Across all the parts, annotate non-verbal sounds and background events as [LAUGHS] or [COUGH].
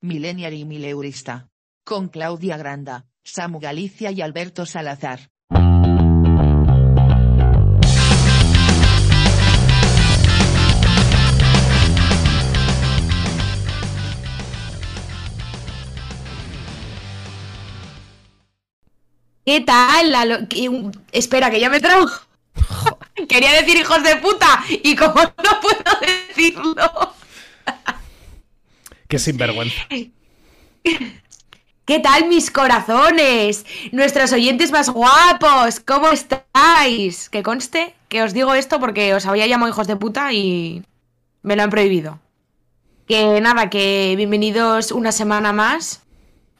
Millennial y Mileurista. Con Claudia Granda, Samu Galicia y Alberto Salazar. ¿Qué tal? Espera, que ya me trago. [LAUGHS] Quería decir hijos de puta y como no puedo decirlo. Qué sinvergüenza. ¿Qué tal mis corazones? Nuestros oyentes más guapos, ¿cómo estáis? Que conste que os digo esto porque os había llamado hijos de puta y me lo han prohibido. Que nada, que bienvenidos una semana más.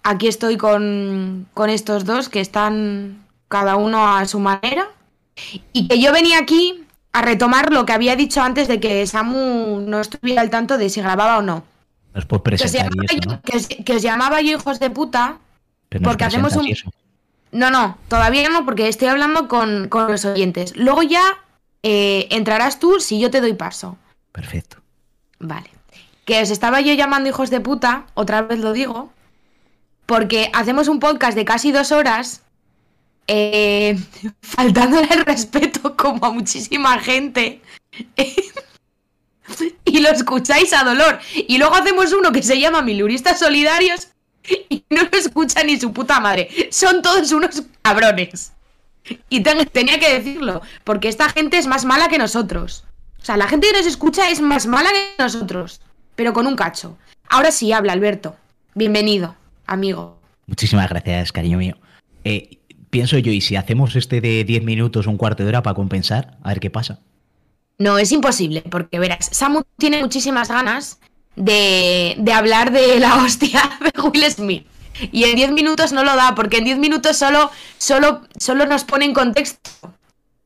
Aquí estoy con, con estos dos que están cada uno a su manera. Y que yo venía aquí a retomar lo que había dicho antes de que Samu no estuviera al tanto de si grababa o no. Nos puedes Que os, llamaba eso, yo, ¿no? que os- que os llamaba yo hijos de puta Pero porque hacemos un- eso. no, no, todavía no, porque estoy hablando con, con los oyentes. Luego ya eh, entrarás tú si yo te doy paso. Perfecto. Vale. Que os estaba yo llamando hijos de puta, otra vez lo digo, porque hacemos un podcast de casi dos horas, eh, [LAUGHS] faltándole el respeto como a muchísima gente. [LAUGHS] [LAUGHS] y lo escucháis a dolor. Y luego hacemos uno que se llama Miluristas Solidarios y [LAUGHS] no lo escucha ni su puta madre. Son todos unos cabrones. Y ten- tenía que decirlo, porque esta gente es más mala que nosotros. O sea, la gente que nos escucha es más mala que nosotros, pero con un cacho. Ahora sí, habla Alberto. Bienvenido, amigo. Muchísimas gracias, cariño mío. Eh, pienso yo, ¿y si hacemos este de 10 minutos, un cuarto de hora para compensar? A ver qué pasa. No, es imposible, porque verás, Samu tiene muchísimas ganas de, de hablar de la [LAUGHS] hostia de Will Smith. Y en 10 minutos no lo da, porque en 10 minutos solo, solo, solo nos pone en contexto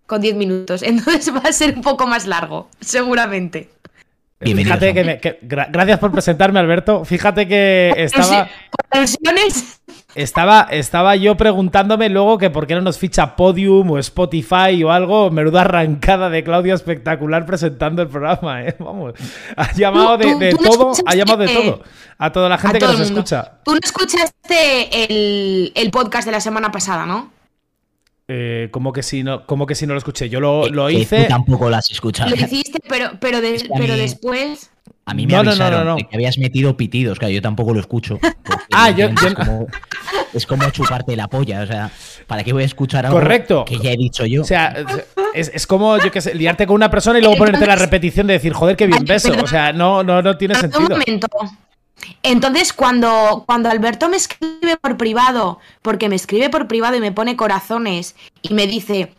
con 10 minutos. [LAUGHS] Entonces va a ser un poco más largo, seguramente. Bienvenido, Fíjate que, me- que- gra- gracias por presentarme, Alberto. Fíjate que estaba, estaba, estaba yo preguntándome luego que por qué no nos ficha Podium o Spotify o algo. Menuda arrancada de Claudia espectacular presentando el programa, ¿eh? Vamos. Ha llamado de, tú- de tú no todo, ha llamado de todo. A toda la gente que nos escucha. Tú no escuchaste el, el podcast de la semana pasada, ¿no? Eh, ¿cómo, que si no, ¿Cómo que si no lo escuché? Yo lo, lo Que tú hice. tampoco lo has escuchado. Lo hiciste, pero, pero, de- Es que a pero mí- después. A mí me No, no, no, avisaron no, no. de que habías metido pitidos, claro, yo tampoco lo escucho. [LAUGHS] Ah, yo- Es como, es como chuparte la polla, o sea, ¿para qué voy a escuchar algo Correcto. que ya he dicho yo? O sea, es, es como, yo qué sé, liarte con una persona y luego ponerte la repetición de decir, joder, qué bien beso. O sea, no, no, no tiene Un sentido. momento. Entonces, cuando, cuando Alberto me escribe por privado, porque me escribe por privado y me pone corazones y me dice,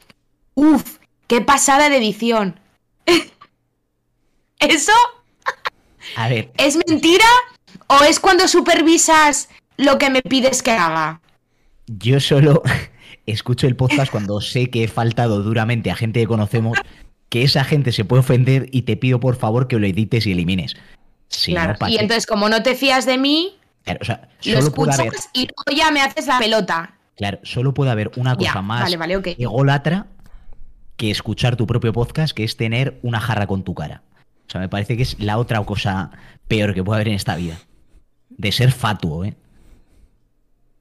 uff, qué pasada de edición. [LAUGHS] ¿Eso A ver, es mentira o es cuando supervisas lo que me pides que haga? yo solo [LAUGHS] escucho el podcast cuando sé que he faltado duramente a gente que conocemos, que esa gente se puede ofender y te pido por favor que lo edites y elimines. Si claro. no, ¿pa' y entonces, como no te fías de mí, Claro, o sea, lo haber, escuchas y luego ya me haces la pelota. claro, solo puede haber una Ya, cosa más vale, vale, ególatra que escuchar tu propio podcast, que es tener una jarra con tu cara. O sea, me parece que es la otra cosa peor que puede haber en esta vida. De ser fatuo, ¿eh?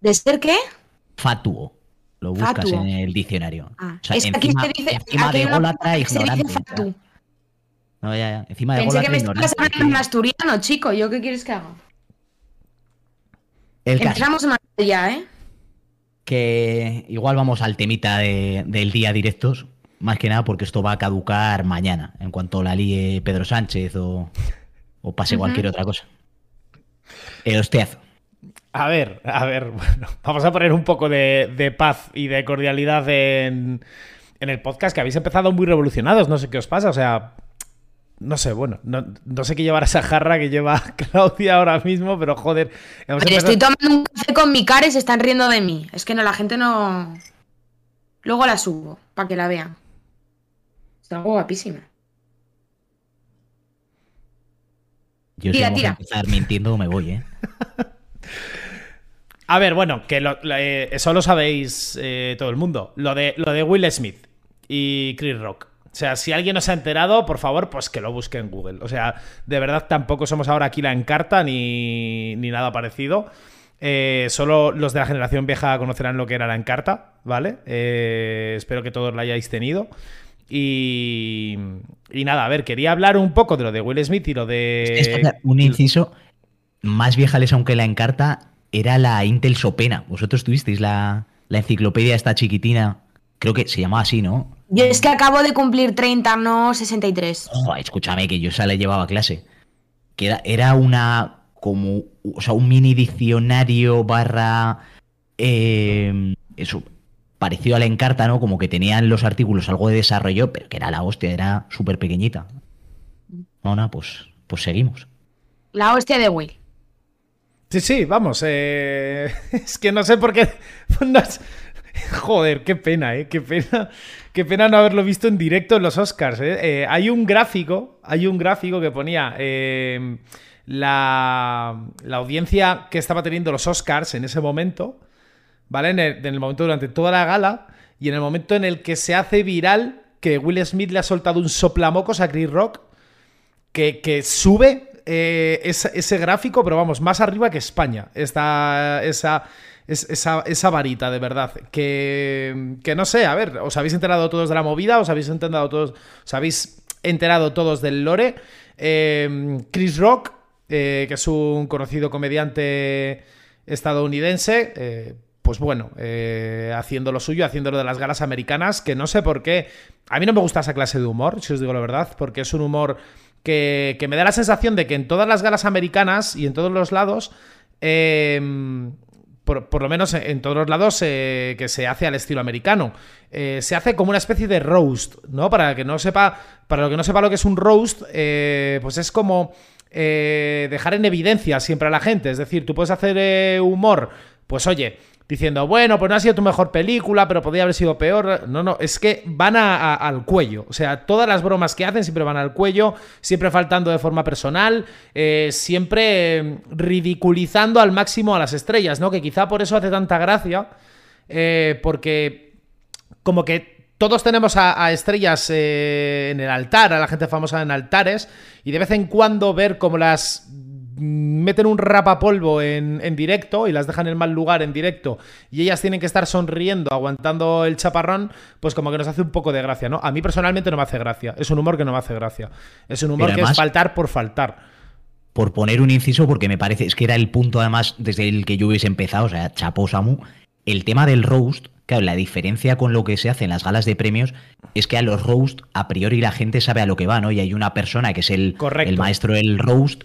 ¿De ser qué? Fatuo. Lo buscas Fatuo. en el diccionario. Ah, o sea, es que aquí encima, se dice. encima aquí de se dice ignorante. fatu. No, ya, ya. Encima de Pensé que me estabas ignorante. hablando en asturiano, chico. ¿Yo qué quieres que haga? El Empezamos mal ya, ¿eh? que igual vamos al temita de- del día directos, más que nada porque esto va a caducar mañana, en cuanto la líe Pedro Sánchez o, o pase cualquier otra cosa. El hostiazo. A ver, a ver, [LAUGHS] bueno, vamos a poner un poco de, de paz y de cordialidad en, en el podcast, que habéis empezado muy revolucionados, no sé qué os pasa, o sea, no sé, bueno, no, no sé qué llevará esa jarra que lleva [LAUGHS] Claudia ahora mismo, pero joder, hemos Oye, empezado- estoy tomando un café con mi cara y se están riendo de mí. Es que no, la gente no. Luego la subo, para que la vean. Está guapísima. Yo Tira, si vamos tira. a empezar mintiendo me voy, ¿eh? [LAUGHS] A ver, bueno, que lo- lo- eh, eso lo sabéis eh, todo el mundo, lo de, lo de Will Smith y Chris Rock. O sea, si alguien no se ha enterado, por favor, pues que lo busque en Google. O sea, de verdad tampoco somos ahora aquí la encarta ni, ni nada parecido. Eh, solo los de la generación vieja conocerán lo que era la encarta, ¿vale? Eh, espero que todos la hayáis tenido. Y, y nada, a ver, quería hablar un poco de lo de Will Smith y lo de... Espera, un inciso, más vieja les aunque la encarta era la Intel Sopena. Vosotros tuvisteis la, la enciclopedia esta chiquitina, creo que se llamaba así, ¿no? Yo es que acabo de cumplir 30, no 63. Joder, escúchame, que yo esa la llevaba a clase. Que era, era una como, o sea, un mini diccionario barra eh, eso, parecido a la encarta, ¿no? Como que tenían los artículos algo de desarrollo, pero que era la hostia, era súper pequeñita. No, no, pues, pues seguimos. La hostia de Will. Sí, sí, vamos. eh, [LAUGHS] es que no sé por qué. [LAUGHS] Joder, qué pena, ¿eh? Qué pena. Qué pena no haberlo visto en directo en los Oscars. ¿eh? Eh, hay un gráfico, hay un gráfico que ponía eh, la, la audiencia que estaba teniendo los Oscars en ese momento, ¿vale? En el, en el momento durante toda la gala y en el momento en el que se hace viral que Will Smith le ha soltado un soplamocos a Chris Rock que, que sube eh, ese gráfico, pero vamos, más arriba que España. Esta, esa, es- esa, esa varita, de verdad. Que, que no sé, a ver, ¿os habéis enterado todos de la movida? ¿Os habéis enterado todos, os habéis enterado todos del lore? Eh, Chris Rock, eh, que es un conocido comediante estadounidense, eh, pues bueno, eh, haciendo lo suyo, haciendo lo de las galas americanas, que no sé por qué. A mí no me gusta esa clase de humor, si os digo la verdad, porque es un humor que, que me da la sensación de que en todas las galas americanas y en todos los lados, eh, por, por lo menos en todos los lados eh, que se hace al estilo americano, eh, se hace como una especie de roast, ¿no? Para que no sepa, para lo que no sepa lo que es un roast, eh, pues es como dejar en evidencia siempre a la gente. Es decir, tú puedes hacer humor, pues oye, diciendo, bueno, pues no ha sido tu mejor película, pero podría haber sido peor. No, no, es que van a- al cuello. O sea, todas las bromas que hacen siempre van al cuello, siempre faltando de forma personal, eh, siempre eh, ridiculizando al máximo a las estrellas, ¿no? Que quizá por eso hace tanta gracia, eh, porque como que todos tenemos a, estrellas eh, en el altar, a la gente famosa en altares, y de vez en cuando ver cómo las mm, meten un rapapolvo en, en directo y las dejan en mal lugar en directo y ellas tienen que estar sonriendo, aguantando el chaparrón, pues como que nos hace un poco de gracia, ¿no? A mí personalmente no me hace gracia, es un humor que no me hace gracia, es un humor que es faltar por faltar. Por poner un inciso, porque me parece, es que era el punto además desde el que yo hubiese empezado, o sea, chapo Samu, el tema del roast, claro, la diferencia con lo que se hace en las galas de premios es que a los roast a priori la gente sabe a lo que va, ¿no? Y hay una persona que es el, el maestro del roast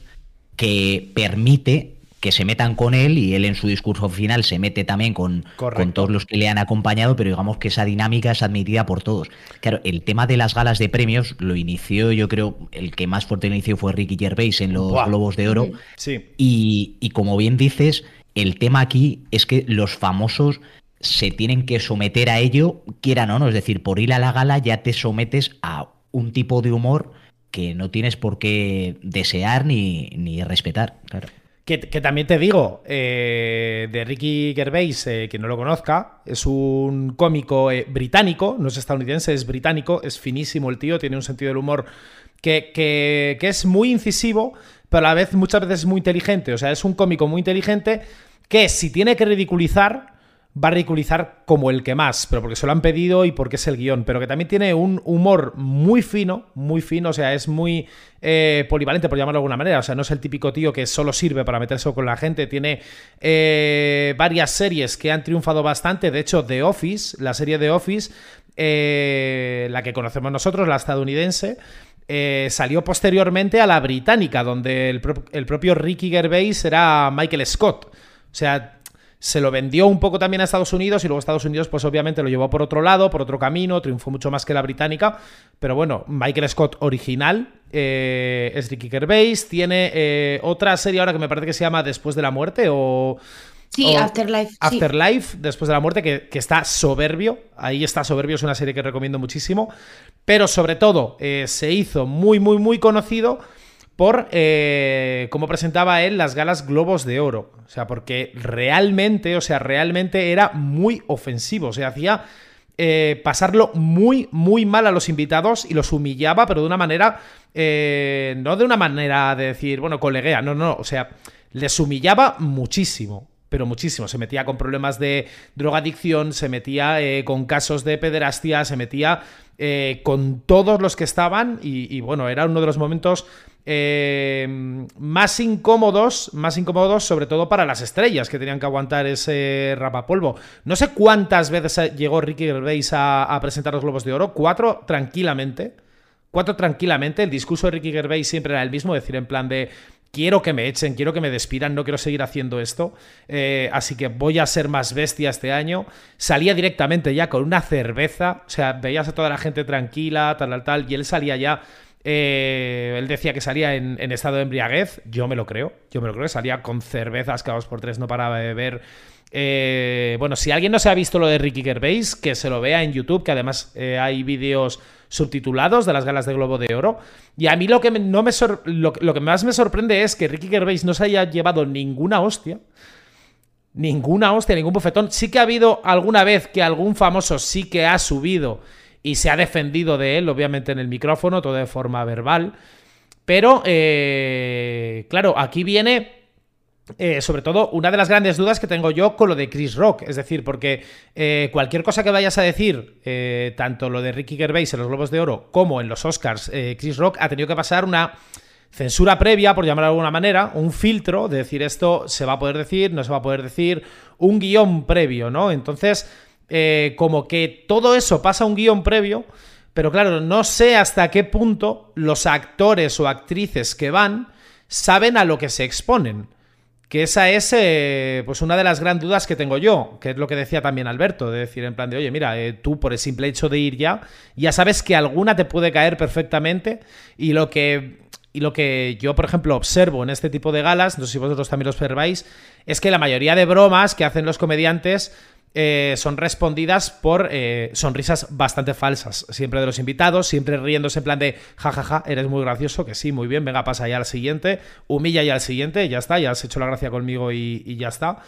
que permite que se metan con él y él en su discurso final se mete también con, con todos los que le han acompañado, pero digamos que esa dinámica es admitida por todos. Claro, el tema de las galas de premios lo inició, yo creo, el que más fuerte lo inició fue Ricky Gervais en los Buah. Globos de Oro. Sí. Y, y como bien dices, el tema aquí es que los famosos se tienen que someter a ello, quieran o no. Es decir, por ir a la gala ya te sometes a un tipo de humor que no tienes por qué desear ni, ni respetar. Claro. Que, que también te digo, eh, de Ricky Gervais, eh, quien no lo conozca, es un cómico eh, británico, no es estadounidense, es británico, es finísimo el tío, tiene un sentido del humor que, que- que es muy incisivo, pero a la vez muchas veces es muy inteligente. O sea, es un cómico muy inteligente que si tiene que ridiculizar, va a ridiculizar como el que más, pero porque se lo han pedido y porque es el guion, pero que también tiene un humor muy fino, muy fino, o sea, es muy eh, polivalente, por llamarlo de alguna manera, o sea, no es el típico tío que solo sirve para meterse con la gente, tiene eh, varias series que han triunfado bastante, de hecho, The Office, la serie The Office, eh, la que conocemos nosotros, la estadounidense, eh, salió posteriormente a la británica, donde el, el propio Ricky Gervais era Michael Scott. O sea, se lo vendió un poco también a Estados Unidos y luego Estados Unidos pues obviamente lo llevó por otro lado, por otro camino, triunfó mucho más que la británica, pero bueno, Michael Scott original eh, es Ricky Gervais, tiene eh, otra serie ahora que me parece que se llama Después de la muerte o... Sí, o Afterlife. sí. Afterlife, después de la muerte, que, que está soberbio. Ahí está soberbio, es una serie que recomiendo muchísimo. Pero sobre todo, eh, se hizo muy, muy, muy conocido por eh, cómo presentaba él las galas Globos de Oro. O sea, porque realmente, o sea, realmente era muy ofensivo. O sea, hacía eh, pasarlo muy, muy mal a los invitados y los humillaba, pero de una manera, eh, no de una manera de decir, bueno, coleguea, no, no, o sea, les humillaba muchísimo. Pero muchísimo. Se metía con problemas de drogadicción, se metía eh, con casos de pederastia, se metía con todos los que estaban. Y, bueno, era uno de los momentos más incómodos, más incómodos sobre todo para las estrellas que tenían que aguantar ese rapapolvo. No sé cuántas veces llegó Ricky Gervais a, presentar los Globos de Oro, cuatro tranquilamente, cuatro tranquilamente. El discurso de Ricky Gervais siempre era el mismo, decir en plan de quiero que me echen, quiero que me despidan, no quiero seguir haciendo esto, eh, así que voy a ser más bestia este año. Salía directamente ya con una cerveza, o sea, veías a toda la gente tranquila, tal, tal, tal, y él salía ya eh, él decía que salía en, estado de embriaguez. Yo me lo creo. Yo me lo creo. Salía con cervezas cada dos por tres, no paraba de beber. Eh, bueno, si alguien no se ha visto lo de Ricky Gervais, que se lo vea en YouTube, que además hay vídeos subtitulados de las galas de Globo de Oro. Y a mí lo que, no me lo, que más me sorprende es que Ricky Gervais no se haya llevado ninguna hostia. Ninguna hostia, ningún bufetón. Sí que ha habido alguna vez que algún famoso sí que ha subido y se ha defendido de él, obviamente en el micrófono, todo de forma verbal. Pero, eh, claro, aquí viene eh, sobre todo, una de las grandes dudas que tengo yo con lo de Chris Rock. Es decir, porque eh, cualquier cosa que vayas a decir, tanto lo de Ricky Gervais en los Globos de Oro como en los Oscars, Chris Rock ha tenido que pasar una censura previa, por llamarlo de alguna manera, un filtro de decir esto se va a poder decir, no se va a poder decir, un guion previo, ¿no? Entonces, eh, como que todo eso pasa un guion previo, pero claro, no sé hasta qué punto los actores o actrices que van saben a lo que se exponen. Que esa es eh, pues una de las grandes dudas que tengo yo, que es lo que decía también Alberto, de decir en plan de, oye, mira, eh, tú por el simple hecho de ir ya, ya sabes que alguna te puede caer perfectamente y lo que y lo que yo, por ejemplo, observo en este tipo de galas, no sé si vosotros también lo observáis, es que la mayoría de bromas que hacen los comediantes eh, son respondidas por eh, sonrisas bastante falsas, siempre de los invitados, siempre riéndose en plan de jajaja, eres muy gracioso, que sí, muy bien, venga, pasa ya al siguiente, humilla ya al siguiente, ya está, ya has hecho la gracia conmigo y, ya está.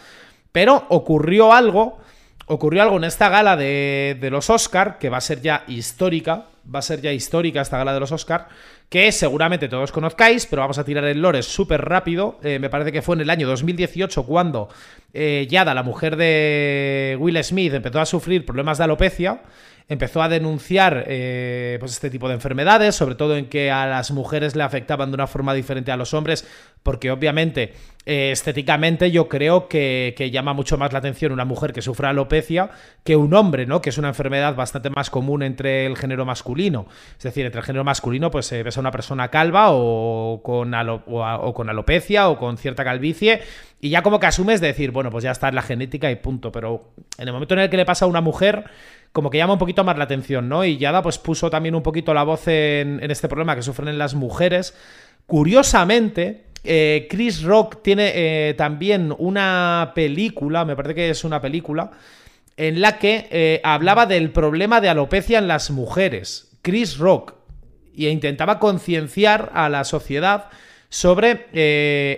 Pero ocurrió algo, ocurrió algo en esta gala de, de los Oscar, que va a ser ya histórica, va a ser ya histórica esta gala de los Oscar, que seguramente todos conozcáis, pero vamos a tirar el lore súper rápido. Eh, me parece que fue en el año 2018 cuando eh, Yada, la mujer de Will Smith, empezó a sufrir problemas de alopecia empezó a denunciar eh, pues este tipo de enfermedades, sobre todo en que a las mujeres le afectaban de una forma diferente a los hombres, porque obviamente eh, estéticamente yo creo que, llama mucho más la atención una mujer que sufra alopecia que un hombre, ¿no? Que es una enfermedad bastante más común entre el género masculino. Es decir, entre el género masculino, pues ves a una persona calva o con, o con alopecia o con cierta calvicie. Y ya como que asumes de decir, bueno, pues ya está en la genética y punto. Pero en el momento en el que le pasa a una mujer, como que llama un poquito más la atención, ¿no? Y Yada pues puso también un poquito la voz en, este problema que sufren las mujeres. Curiosamente, eh, Chris Rock tiene eh, también una película, me parece que es una película, en la que eh, hablaba del problema de alopecia en las mujeres. Chris Rock. Y intentaba concienciar a la sociedad sobre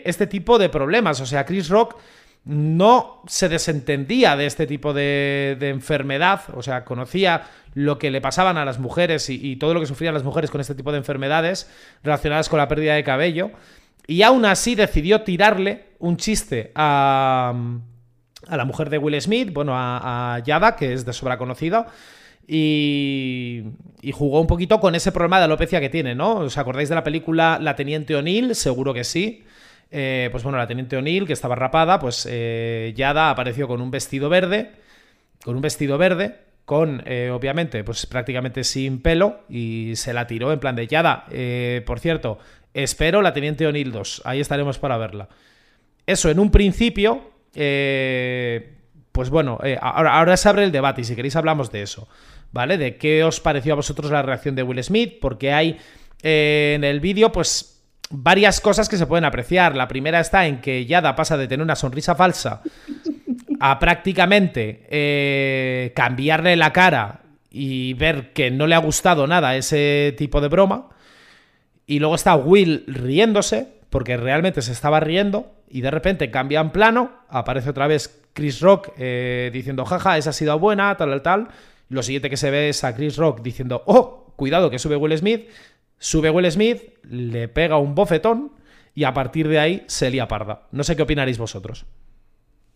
este tipo de problemas. O sea, Chris Rock no se desentendía de este tipo de, enfermedad, o sea, conocía lo que le pasaban a las mujeres y, todo lo que sufrían las mujeres con este tipo de enfermedades relacionadas con la pérdida de cabello, y aún así decidió tirarle un chiste a, a la mujer de Will Smith, bueno, a, Yada, que es de sobra conocida, y, y, jugó un poquito con ese problema de alopecia que tiene, ¿no? ¿Os acordáis de la película La Teniente O'Neill? Seguro que sí. Eh, pues bueno, la teniente O'Neill, que estaba rapada, pues eh, Yada apareció con un vestido verde, con un vestido verde, con, eh, obviamente, pues prácticamente sin pelo, y se la tiró en plan de Yada. por cierto, espero la teniente O'Neill 2, ahí estaremos para verla. Eso, en un principio, pues bueno, ahora, ahora se abre el debate, y si queréis hablamos de eso, ¿vale? De qué os pareció a vosotros la reacción de Will Smith, porque hay en el vídeo, pues varias cosas que se pueden apreciar. La primera está en que Yada pasa de tener una sonrisa falsa a prácticamente eh, cambiarle la cara y ver que no le ha gustado nada ese tipo de broma. Y luego está Will riéndose, porque realmente se estaba riendo, y de repente cambia en plano, aparece otra vez Chris Rock eh, diciendo, jaja, esa ha sido buena, tal, tal, tal. lo siguiente que se ve es a Chris Rock diciendo, oh, cuidado que sube Will Smith, sube Will Smith, le pega un bofetón y a partir de ahí se lía parda. No sé qué opinaréis vosotros.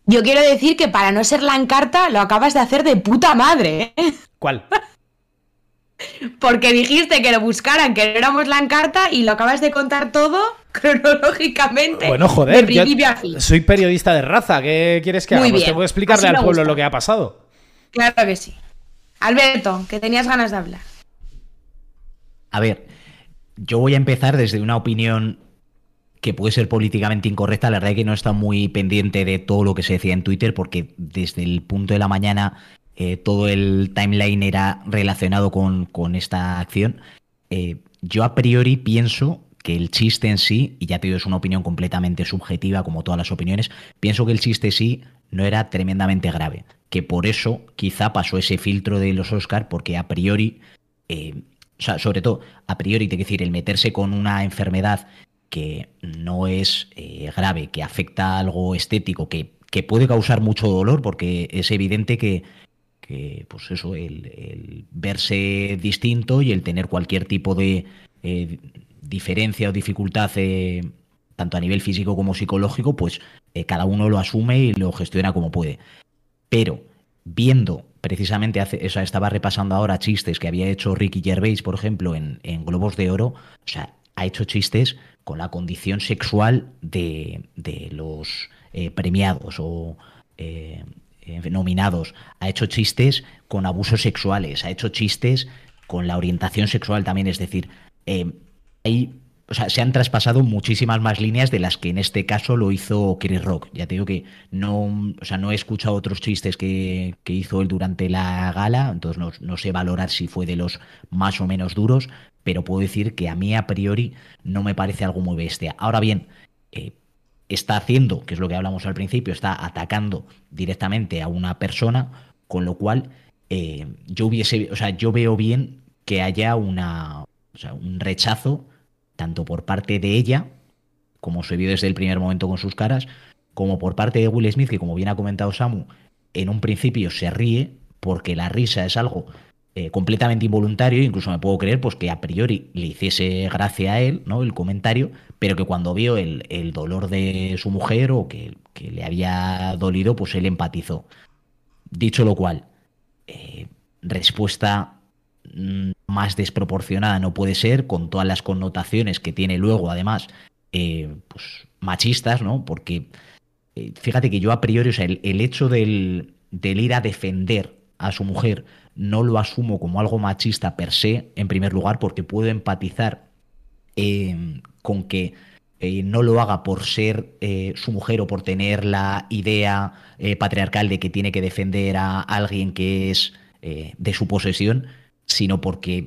Yo quiero decir que para no ser la encarta lo acabas de hacer de puta madre. ¿eh? ¿Cuál? [LAUGHS] Porque dijiste que lo buscaran, que no éramos la encarta y lo acabas de contar todo [LAUGHS] cronológicamente. Bueno, joder, de principio yo a fin. soy periodista de raza, ¿qué quieres que haga? Muy Pues tengo que explicarle así al pueblo gusta. lo que ha pasado. Claro que sí. Alberto, que tenías ganas de hablar. A ver, yo voy a empezar desde una opinión que puede ser políticamente incorrecta. La verdad es que no está muy pendiente de todo lo que se decía en Twitter porque desde el punto de la mañana eh, todo el timeline era relacionado con, con esta acción. Eh, yo a priori pienso que el chiste en sí, y ya te digo, es una opinión completamente subjetiva como todas las opiniones, pienso que el chiste sí no era tremendamente grave. Que por eso quizá pasó ese filtro de los Oscar porque a priori eh, o sea, sobre todo, a priori, te quiero decir, el meterse con una enfermedad que no es grave, que afecta a algo estético, que, que puede causar mucho dolor, porque es evidente que, que, pues eso, el, verse distinto y el tener cualquier tipo de eh, diferencia o dificultad, eh, tanto a nivel físico como psicológico, pues eh, cada uno lo asume y lo gestiona como puede. Pero viendo precisamente, o sea, estaba repasando ahora chistes que había hecho Ricky Gervais, por ejemplo, en, Globos de Oro, o sea, ha hecho chistes con la condición sexual de, los premiados o eh, nominados, ha hecho chistes con abusos sexuales, ha hecho chistes con la orientación sexual también, es decir, eh, hay o sea, se han traspasado muchísimas más líneas de las que en este caso lo hizo Chris Rock. Ya te digo que no, o sea, no he escuchado otros chistes que, que hizo él durante la gala, entonces no, no, sé valorar si fue de los más o menos duros, pero puedo decir que a mí a priori no me parece algo muy bestia. Ahora bien, eh, está haciendo, que es lo que hablamos al principio, está atacando directamente a una persona, con lo cual eh, yo hubiese, o sea, yo veo bien que haya una, o sea, un rechazo tanto por parte de ella, como se vio desde el primer momento con sus caras, como por parte de Will Smith, que como bien ha comentado Samu, en un principio se ríe, porque la risa es algo eh, completamente involuntario, incluso me puedo creer pues que a priori le hiciese gracia a él, ¿no? El comentario, pero que cuando vio el, el dolor de su mujer o que, que, le había dolido, pues él empatizó. Dicho lo cual, eh, respuesta más desproporcionada no puede ser, con todas las connotaciones que tiene luego, además, eh, pues machistas, ¿no? Porque fíjate que yo a priori, o sea, el, el hecho del, del, ir a defender a su mujer no lo asumo como algo machista per se, en primer lugar, porque puedo empatizar eh, con que eh, no lo haga por ser eh, su mujer o por tener la idea eh, patriarcal de que tiene que defender a alguien que es de su posesión, sino porque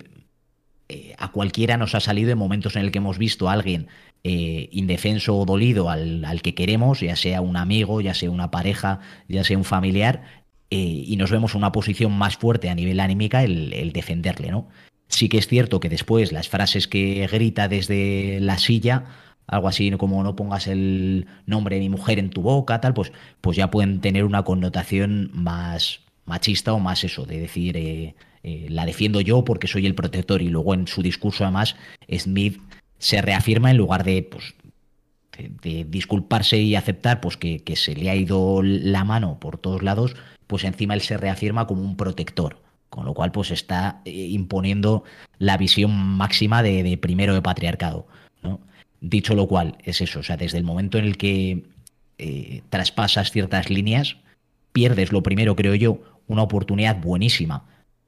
a cualquiera nos ha salido en momentos en el que hemos visto a alguien indefenso o dolido al, al, que queremos, ya sea un amigo, ya sea una pareja, ya sea un familiar, eh, y nos vemos en una posición más fuerte a nivel anímica el, defenderle, ¿no? Sí que es cierto que después las frases que grita desde la silla, algo así como no pongas el nombre de mi mujer en tu boca, tal, pues, pues ya pueden tener una connotación más machista o más eso, de decir eh, eh, la defiendo yo porque soy el protector y luego en su discurso además Smith se reafirma en lugar de, pues, de, disculparse y aceptar pues que, se le ha ido la mano por todos lados, pues encima él se reafirma como un protector, con lo cual pues está eh, imponiendo la visión máxima de, de primero de patriarcado. Dicho lo cual, es eso, o sea, desde el momento en el que eh, traspasas ciertas líneas, pierdes lo primero, creo yo, una oportunidad buenísima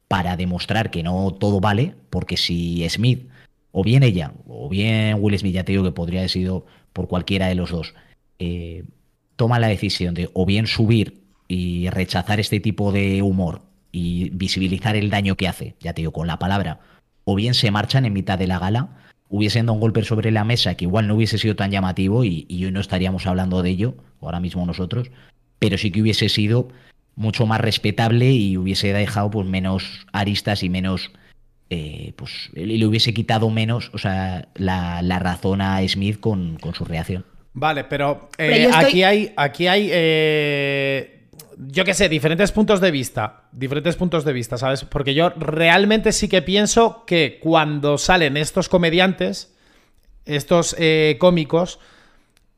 para demostrar que no todo vale, porque si Smith, o bien ella, o bien Will Smith, ya te digo que podría haber sido por cualquiera de los dos, eh, toma la decisión de o bien subir y rechazar este tipo de humor y visibilizar el daño que hace, ya te digo, con la palabra, o bien se marchan en mitad de la gala, hubiesen dado un golpe sobre la mesa que igual no hubiese sido tan llamativo y, y hoy no estaríamos hablando de ello, ahora mismo nosotros, pero sí que hubiese sido mucho más respetable y hubiese dejado pues menos aristas y menos eh, pues le hubiese quitado menos o sea la, la razón a Smith con, con, su reacción. Vale pero, eh, pero estoy... aquí hay aquí hay eh, yo qué sé, diferentes puntos de vista. Diferentes puntos de vista, ¿sabes? Porque yo realmente sí que pienso que cuando salen estos comediantes, estos eh, cómicos,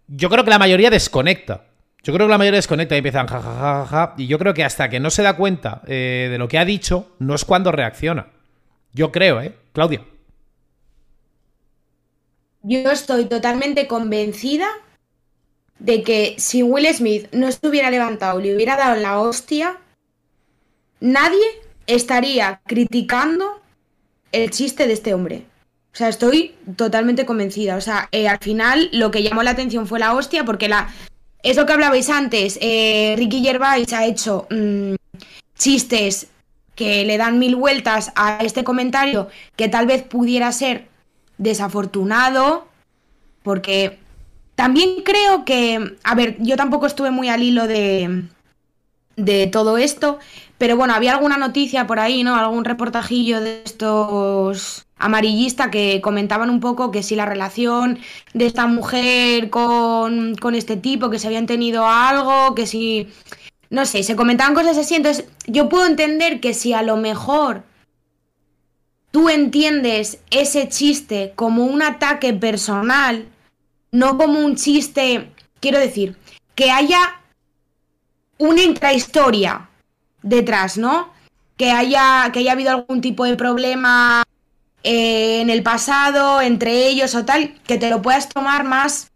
yo creo que la mayoría desconecta. Yo creo que la mayoría desconecta y empiezan jajajaja. y yo creo que hasta que no se da cuenta eh, de lo que ha dicho, no es cuando reacciona. Yo creo, ¿eh? Claudia. Yo estoy totalmente convencida de que si Will Smith no estuviera levantado y le hubiera dado la hostia, nadie estaría criticando el chiste de este hombre. O sea, estoy totalmente convencida. O sea, eh, al final lo que llamó la atención fue la hostia, porque la. Es lo que hablabais antes. Eh, Ricky Gervais ha hecho mm, chistes que le dan mil vueltas a este comentario que tal vez pudiera ser desafortunado, porque también creo que, a ver, yo tampoco estuve muy al hilo de, de todo esto, pero bueno, había alguna noticia por ahí, ¿no? Algún reportajillo de estos amarillista que comentaban un poco que si la relación de esta mujer con, con este tipo, que se habían tenido algo, que si, no sé, se comentaban cosas así, entonces yo puedo entender que si a lo mejor tú entiendes ese chiste como un ataque personal, no como un chiste, quiero decir, que haya una intrahistoria detrás, ¿no? Que haya, que haya habido algún tipo de problema eh, en el pasado entre ellos o tal, que te lo puedas tomar más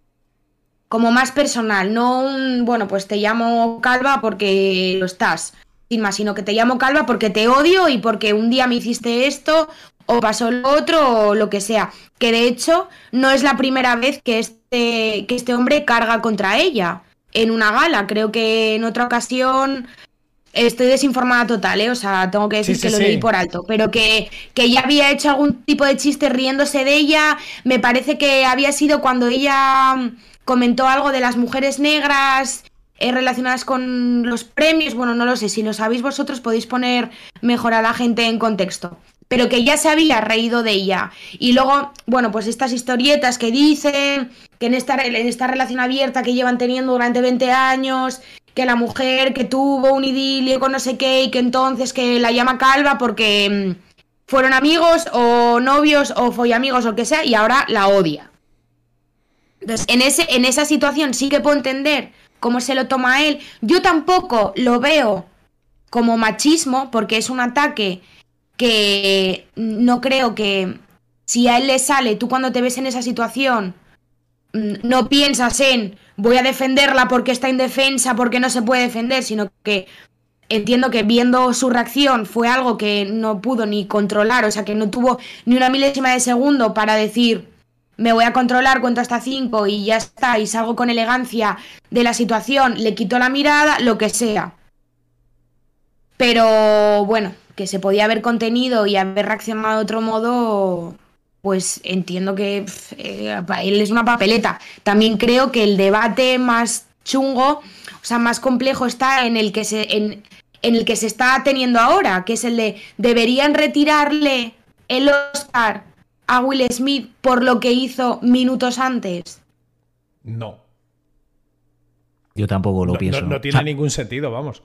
como más personal, no un, bueno, pues te llamo calva porque lo estás, sin más, sino que te llamo calva porque te odio y porque un día me hiciste esto o pasó lo otro o lo que sea. Que de hecho no es la primera vez que este, que este hombre carga contra ella en una gala. Creo que en otra ocasión estoy desinformada total, ¿eh? O sea, tengo que decir que lo leí por alto. Pero que, que ya había hecho algún tipo de chiste riéndose de ella. Me parece que había sido cuando ella comentó algo de las mujeres negras eh, relacionadas con los premios. Bueno, no lo sé. Si lo sabéis vosotros podéis poner mejor a la gente en contexto pero que ya se había reído de ella. Y luego, bueno, pues estas historietas que dicen que en esta, en esta relación abierta que llevan teniendo durante 20 años, que la mujer que tuvo un idilio con no sé qué y que entonces que la llama calva porque mm, fueron amigos o novios o fue amigos o lo que sea y ahora la odia. Entonces, en, ese, en esa situación sí que puedo entender cómo se lo toma él. Yo tampoco lo veo como machismo porque es un ataque que no creo que si a él le sale, tú cuando te ves en esa situación, mm, no piensas en voy a defenderla porque está indefensa, porque no se puede defender, sino que entiendo que viendo su reacción fue algo que no pudo ni controlar, o sea, que no tuvo ni una milésima de segundo para decir me voy a controlar, cuento hasta cinco y ya está, y salgo con elegancia de la situación, le quito la mirada, lo que sea. Pero bueno, que se podía haber contenido y haber reaccionado de otro modo, pues entiendo que eh, él es una papeleta. También creo que el debate más chungo, o sea, más complejo está en el que se, en, el que se está teniendo ahora, que es el de deberían retirarle el Oscar a Will Smith por lo que hizo minutos antes. No. Yo tampoco lo pienso. No, tiene ningún sentido, vamos.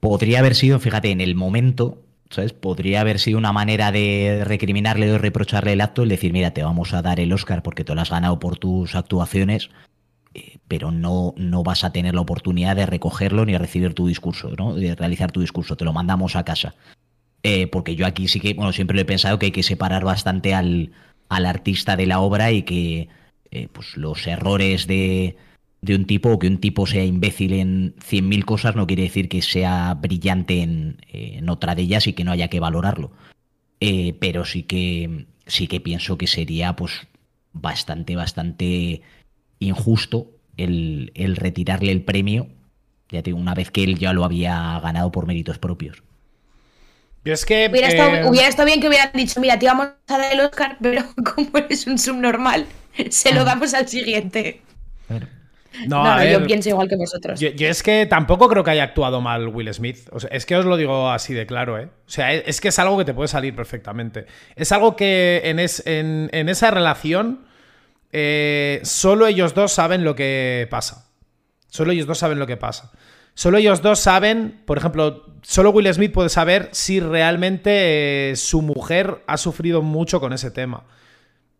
Podría haber sido, fíjate, en el momento ¿sabes? Podría haber sido una manera de recriminarle o reprocharle el acto, el decir, mira, te vamos a dar el Oscar porque te lo has ganado por tus actuaciones, eh, pero no, no vas a tener la oportunidad de recogerlo ni de recibir tu discurso, ¿no? De realizar tu discurso, te lo mandamos a casa. Eh, porque yo aquí sí que, bueno, siempre lo he pensado que hay que separar bastante al, al artista de la obra y que eh, pues los errores de, de un tipo o que un tipo sea imbécil en 100.000 cosas no quiere decir que sea brillante en, otra de ellas y que no haya que valorarlo. Eh, pero sí que, sí que pienso que sería pues bastante, bastante injusto el, retirarle el premio, ya tengo una vez que él ya lo había ganado por méritos propios. Es que, hubiera, estado, hubiera, estado, bien que hubieran dicho, mira, te vamos a dar el Oscar, pero [LAUGHS] como eres un subnormal, se lo damos al siguiente. No, yo pienso igual que vosotros. Yo, es que tampoco creo que haya actuado mal Will Smith. es que os lo digo así de claro, ¿eh? O sea, es, que es algo que te puede salir perfectamente. Es algo que en, en, esa relación eh, solo ellos dos saben lo que pasa. Solo ellos dos saben lo que pasa. Solo ellos dos saben, por ejemplo, solo Will Smith puede saber si realmente eh, su mujer ha sufrido mucho con ese tema.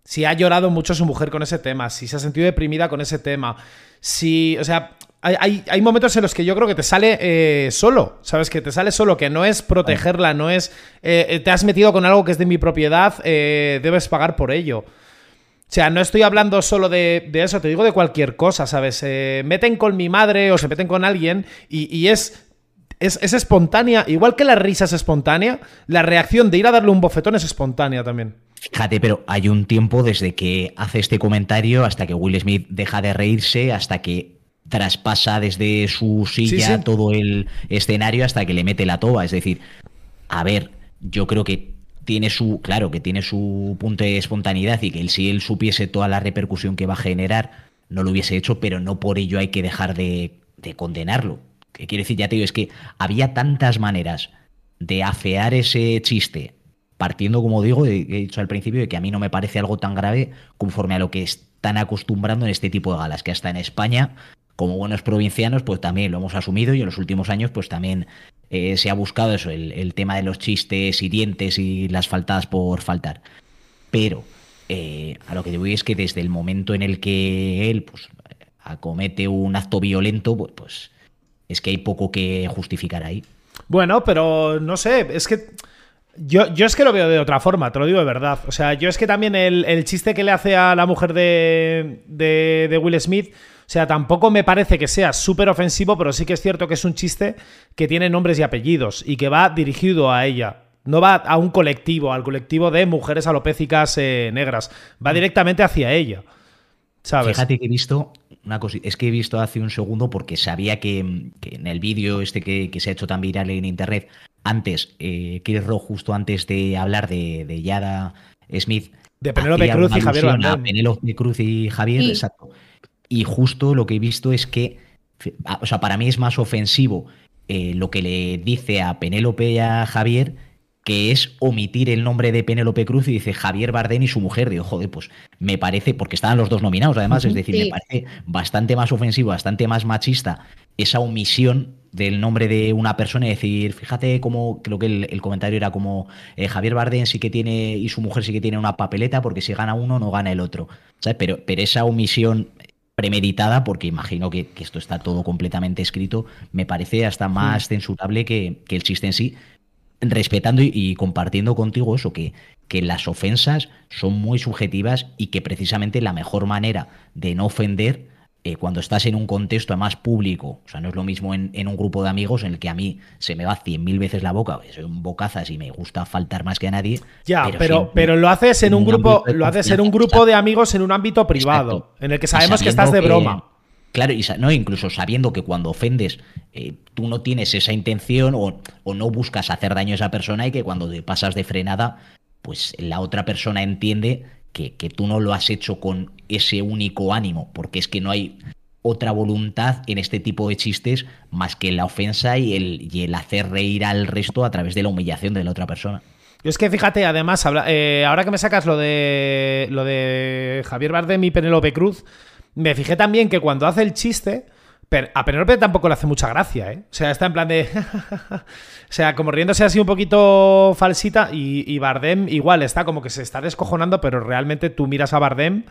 Si ha llorado mucho su mujer con ese tema, si se ha sentido deprimida con ese tema. Si, o sea, hay, momentos en los que yo creo que te sale eh, solo, ¿sabes? Que te sale solo, que no es protegerla, no es eh, te has metido con algo que es de mi propiedad, debes pagar por ello. O sea, no estoy hablando solo de, eso, te digo de cualquier cosa, ¿sabes? Meten con mi madre o se meten con alguien y, es, es, espontánea, igual que la risa es espontánea, la reacción de ir a darle un bofetón es espontánea también. Fíjate, pero hay un tiempo desde que hace este comentario hasta que Will Smith deja de reírse, hasta que traspasa desde su silla todo el escenario hasta que le mete la toba. Es decir, a ver, yo creo que tiene su, claro, que tiene su punto de espontaneidad y que él, si él supiese toda la repercusión que va a generar, no lo hubiese hecho, pero no por ello hay que dejar de, condenarlo. ¿Qué quiere decir? Ya te digo, es que había tantas maneras de afear ese chiste, partiendo, como digo, he dicho al principio, de que a mí no me parece algo tan grave conforme a lo que están acostumbrando en este tipo de galas, que hasta en España, como buenos provincianos, pues también lo hemos asumido y en los últimos años, pues también eh, se ha buscado eso, el, tema de los chistes y dientes y las faltadas por faltar. Pero eh, a lo que te voy es que desde el momento en el que él pues, acomete un acto violento, pues, pues es que hay poco que justificar ahí. Bueno, pero no sé, es que yo, yo, es que lo veo de otra forma, te lo digo de verdad. O sea, yo es que también el, chiste que le hace a la mujer de, de Will Smith o sea, tampoco me parece que sea súper ofensivo, pero sí que es cierto que es un chiste que tiene nombres y apellidos y que va dirigido a ella. No va a un colectivo, al colectivo de mujeres alopécicas eh, negras. Va directamente hacia ella. ¿Sabes? Fíjate que he visto una cosa, es que he visto hace un segundo porque sabía que, en el vídeo este que, se ha hecho tan viral en internet, antes, eh, Chris Rock, justo antes de hablar de, Yada Smith. De Penélope Cruz y Javier Penélope Cruz y Javier, exacto. Y justo lo que he visto es que, o sea, para mí es más ofensivo eh, lo que le dice a Penélope y a Javier, que es omitir el nombre de Penélope Cruz y dice Javier Bardem y su mujer. Digo, joder, pues me parece, porque estaban los dos nominados además, es decir, me parece bastante más ofensivo, bastante más machista esa omisión del nombre de una persona y decir, fíjate cómo, creo que el, comentario era como eh, Javier Bardem sí que tiene y su mujer sí que tiene una papeleta porque si gana uno no gana el otro. ¿Sabes? Pero, pero esa omisión premeditada, porque imagino que, esto está todo completamente escrito, me parece hasta más censurable que, el chiste en sí, respetando y, compartiendo contigo eso, que, que las ofensas son muy subjetivas y que precisamente la mejor manera de no ofender eh, cuando estás en un contexto más público, o sea, no es lo mismo en, un grupo de amigos en el que a mí se me va cien mil veces la boca, soy un bocazas y me gusta faltar más que a nadie. Ya, pero, pero, lo haces en un, grupo, lo haces en un grupo de amigos en un ámbito privado, en el que sabemos que estás de broma. Claro, y no, incluso sabiendo que cuando ofendes eh, tú no tienes esa intención o, o, no buscas hacer daño a esa persona y que cuando te pasas de frenada, pues la otra persona entiende que, tú no lo has hecho con ese único ánimo, porque es que no hay otra voluntad en este tipo de chistes más que la ofensa y el, y el hacer reír al resto a través de la humillación de la otra persona. Yo es que fíjate, además, eh, ahora que me sacas lo de lo de Javier Bardem y Penélope Cruz, me fijé también que cuando hace el chiste, a Penélope tampoco le hace mucha gracia, ¿eh? O sea, está en plan de. [LAUGHS] o sea, como riéndose así un poquito falsita. Y, Bardem igual está como que se está descojonando, pero realmente tú miras a Bardem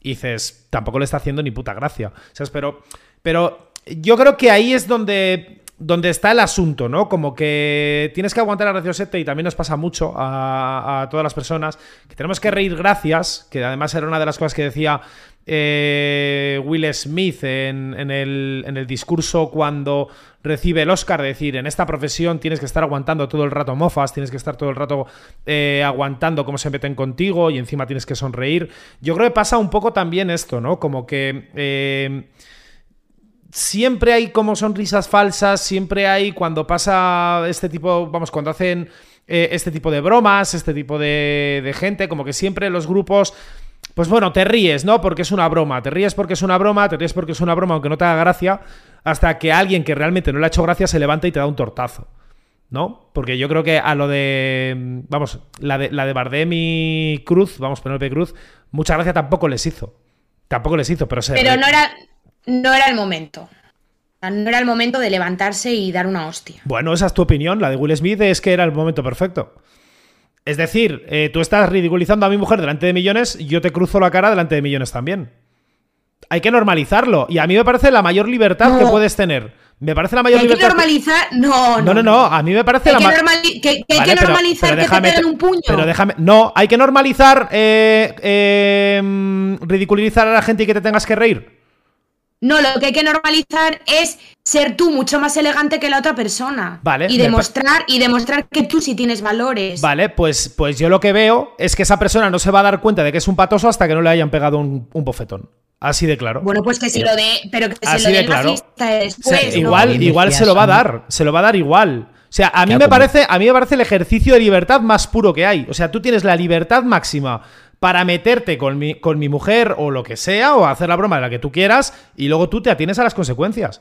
y dices, tampoco le está haciendo ni puta gracia. O pero, pero yo creo que ahí es donde, donde está el asunto, ¿no? Como que tienes que aguantar a graciosete y también nos pasa mucho a, a todas las personas que tenemos que reír gracias, que además era una de las cosas que decía eh, Will Smith en, el, discurso cuando recibe el Oscar, de decir, en esta profesión tienes que estar aguantando todo el rato mofas, tienes que estar todo el rato eh, aguantando cómo se meten contigo y encima tienes que sonreír. Yo creo que pasa un poco también esto, ¿no? Como que... Eh, siempre hay como sonrisas falsas, siempre hay cuando pasa este tipo, vamos, cuando hacen este tipo de bromas, este tipo de, de gente, como que siempre los grupos pues bueno, te ríes, ¿no? Porque es una broma. Te ríes porque es una broma, te ríes porque es una broma, aunque no te haga gracia, hasta que alguien que realmente no le ha hecho gracia se levanta y te da un tortazo. ¿No? Porque yo creo que a lo de. Vamos, la de, la de Bardem y Cruz, vamos, Penélope Cruz, mucha gracia tampoco les hizo. Tampoco les hizo, pero se. Pero no era, no era el momento. no era el momento de levantarse y dar una hostia. Bueno, esa es tu opinión. La de Will Smith es que era el momento perfecto. Es decir, eh, tú estás ridiculizando a mi mujer delante de millones, yo te cruzo la cara delante de millones también. Hay que normalizarlo. Y a mí me parece la mayor libertad que No. puedes tener. Me parece la mayor Que hay que libertad. que- normalizar. No, No, no, no. A mí me parece Hay la que, ma- normali- que- que hay Vale, que normalizar pero déjame te peguen un puño. Pero déjame. No, hay que normalizar eh, eh, mm, ridiculizar a la gente y que te tengas que reír. No, lo que hay que normalizar es ser tú mucho más elegante que la otra persona. Vale, Y demostrar, y demostrar que tú sí tienes valores. Vale, pues, pues yo lo que veo es que esa persona no se va a dar cuenta de que es un patoso hasta que no le hayan pegado un, un bofetón. Así de claro. Bueno, pues que se lo dé, pero que se Así lo dé de claro. O sea, después. ¿no? igual, igual se lo va a dar, se lo va a dar igual. O sea, a mí Claro, me como- parece, a mí me parece el ejercicio de libertad más puro que hay. O sea, tú tienes la libertad máxima para meterte con mi, con mi mujer o lo que sea, o hacer la broma de la que tú quieras, y luego tú te atienes a las consecuencias.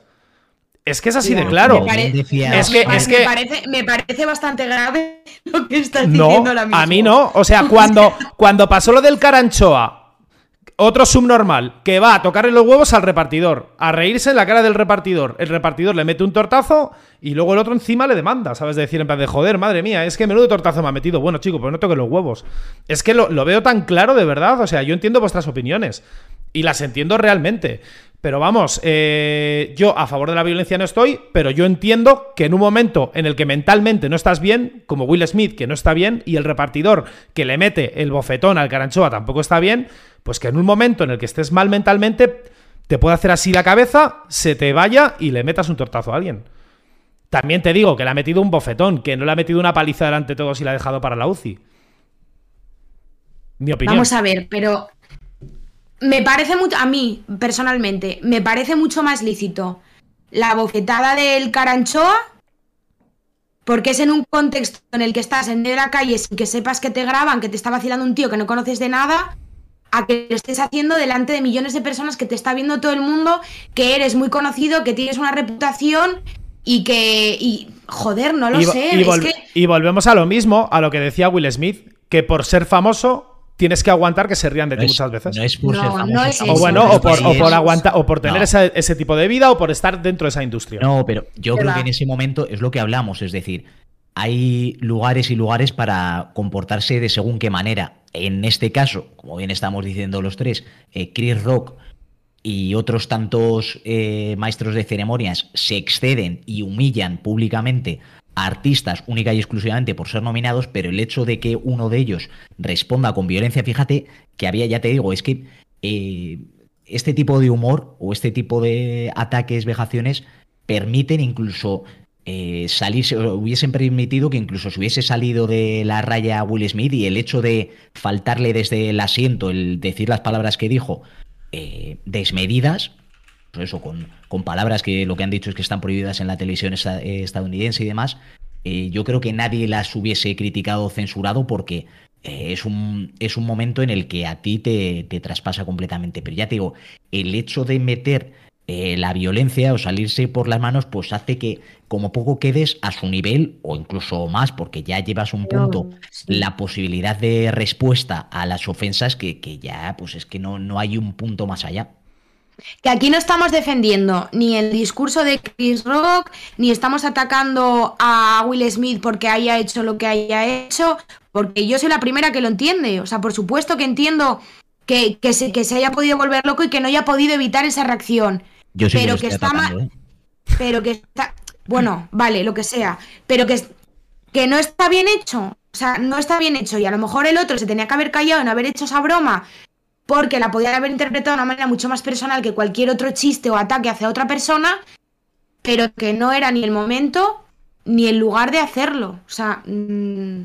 Es que es así de claro. me pare- Es que- me es pare- que- Me parece, me parece bastante grave [LAUGHS] lo que estás No, diciendo ahora mismo. a mí no. O sea, [LAUGHS] cuando, cuando pasó lo del caranchoa, otro subnormal que va a tocarle los huevos al repartidor, a reírse en la cara del repartidor. El repartidor le mete un tortazo y luego el otro encima le demanda, ¿sabes? De decir, en plan de joder, madre mía, es que menudo tortazo me ha metido. Bueno, chico, pues no toques los huevos. Es que lo veo tan claro de verdad. O sea, yo entiendo vuestras opiniones y las entiendo realmente. Pero vamos, eh, yo a favor de la violencia no estoy, pero yo entiendo que en un momento en el que mentalmente no estás bien, como Will Smith, que no está bien, y el repartidor que le mete el bofetón al caranchoa tampoco está bien, pues que en un momento en el que estés mal mentalmente, te puede hacer así la cabeza, se te vaya y le metas un tortazo a alguien. También te digo que le ha metido un bofetón, que no le ha metido una paliza delante de todos y la ha dejado para la UCI. Mi opinión. Vamos a ver, pero me parece mucho, a mí personalmente, me parece mucho más lícito la bofetada del caranchoa, porque es en un contexto en el que estás en medio de la calle sin que sepas que te graban, que te está vacilando un tío que no conoces de nada, a que lo estés haciendo delante de millones de personas que te está viendo todo el mundo, que eres muy conocido, que tienes una reputación y que, y joder, no lo y, sé, y es vol- que y volvemos a lo mismo, a lo que decía Will Smith, que por ser famoso tienes que aguantar que se rían de No ti es, muchas veces. no es por No, ser no es o bueno, no o por, o por eso. aguantar, o por tener ese tipo de vida, o por estar dentro de esa industria. No, pero yo ¿Qué creo va? que en ese momento es lo que hablamos, es decir, hay lugares y lugares para comportarse de según qué manera. En este caso, como bien estamos diciendo los tres, eh, Chris Rock y otros tantos eh, maestros de ceremonias se exceden y humillan públicamente artistas única y exclusivamente por ser nominados, pero el hecho de que uno de ellos responda con violencia, fíjate que había, ya te digo, es que eh, este tipo de humor o este tipo de ataques, vejaciones, permiten incluso eh, salirse, hubiesen permitido que incluso se hubiese salido de la raya Will Smith y el hecho de faltarle desde el asiento, el decir las palabras que dijo, eh, desmedidas, pues eso, con, con palabras que lo que han dicho es que están prohibidas en la televisión esta- eh, estadounidense y demás, eh, yo creo que nadie las hubiese criticado o censurado porque eh, es, un, es un momento en el que a ti te, te traspasa completamente. Pero ya te digo, el hecho de meter la violencia o salirse por las manos, pues hace que como poco quedes a su nivel o incluso más, porque ya llevas un punto la posibilidad de respuesta a las ofensas que, que ya, pues es que no, no hay un punto más allá. Que aquí no estamos defendiendo ni el discurso de Chris Rock, ni estamos atacando a Will Smith porque haya hecho lo que haya hecho, porque yo soy la primera que lo entiende. O sea, por supuesto que entiendo que, que se, que se haya podido volver loco y que no haya podido evitar esa reacción. Yo sí Pero que estoy está atacando, ma- ¿eh? Pero que está. Bueno, vale, lo que sea. Pero que, que no está bien hecho. O sea, no está bien hecho. Y a lo mejor el otro se tenía que haber callado en haber hecho esa broma. Porque la podía haber interpretado de una manera mucho más personal que cualquier otro chiste o ataque hacia otra persona. Pero que no era ni el momento ni el lugar de hacerlo. O sea, mm,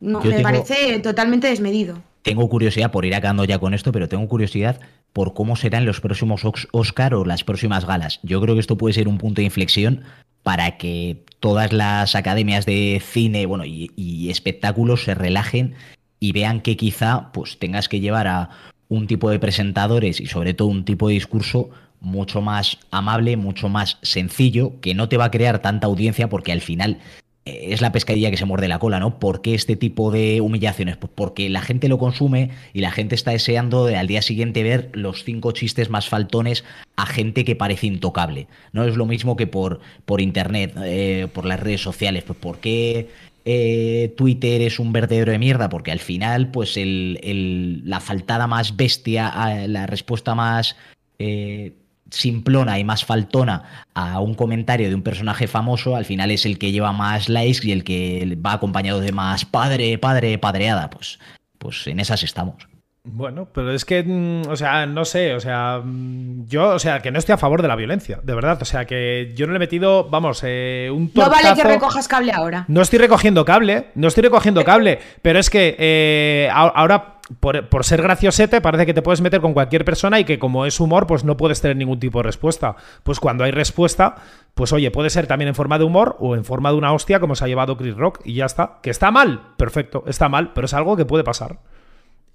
no, Yo me tengo- parece totalmente desmedido. Tengo curiosidad por ir acabando ya con esto, pero tengo curiosidad por cómo serán los próximos Oscar o las próximas galas. Yo creo que esto puede ser un punto de inflexión para que todas las academias de cine, bueno, y, y espectáculos se relajen y vean que quizá pues tengas que llevar a un tipo de presentadores y sobre todo un tipo de discurso mucho más amable, mucho más sencillo, que no te va a crear tanta audiencia porque al final es la pescadilla que se muerde la cola, ¿no? ¿Por qué este tipo de humillaciones? Pues porque la gente lo consume y la gente está deseando de, al día siguiente ver los cinco chistes más faltones a gente que parece intocable. No es lo mismo que por, por internet, eh, por las redes sociales. Pues ¿por qué eh, Twitter es un vertedero de mierda? Porque al final, pues el, la faltada más bestia, la respuesta más... eh, simplona y más faltona a un comentario de un personaje famoso, al final es el que lleva más likes y el que va acompañado de más padre, padre, padreada. Pues, pues en esas estamos. Bueno, pero es que, mm, o sea, no sé, o sea, mm, yo, o sea, que no estoy a favor de la violencia, de verdad, o sea, que yo no le he metido, vamos, eh, un No vale que tortazo- recojas cable ahora. No estoy recogiendo cable, no estoy recogiendo cable, pero es que eh, ahora, por, por ser graciosete, parece que te puedes meter con cualquier persona y que como es humor, pues no puedes tener ningún tipo de respuesta. Pues cuando hay respuesta, pues oye, puede ser también en forma de humor o en forma de una hostia como se ha llevado Chris Rock y ya está. Que está mal, perfecto, está mal, pero es algo que puede pasar.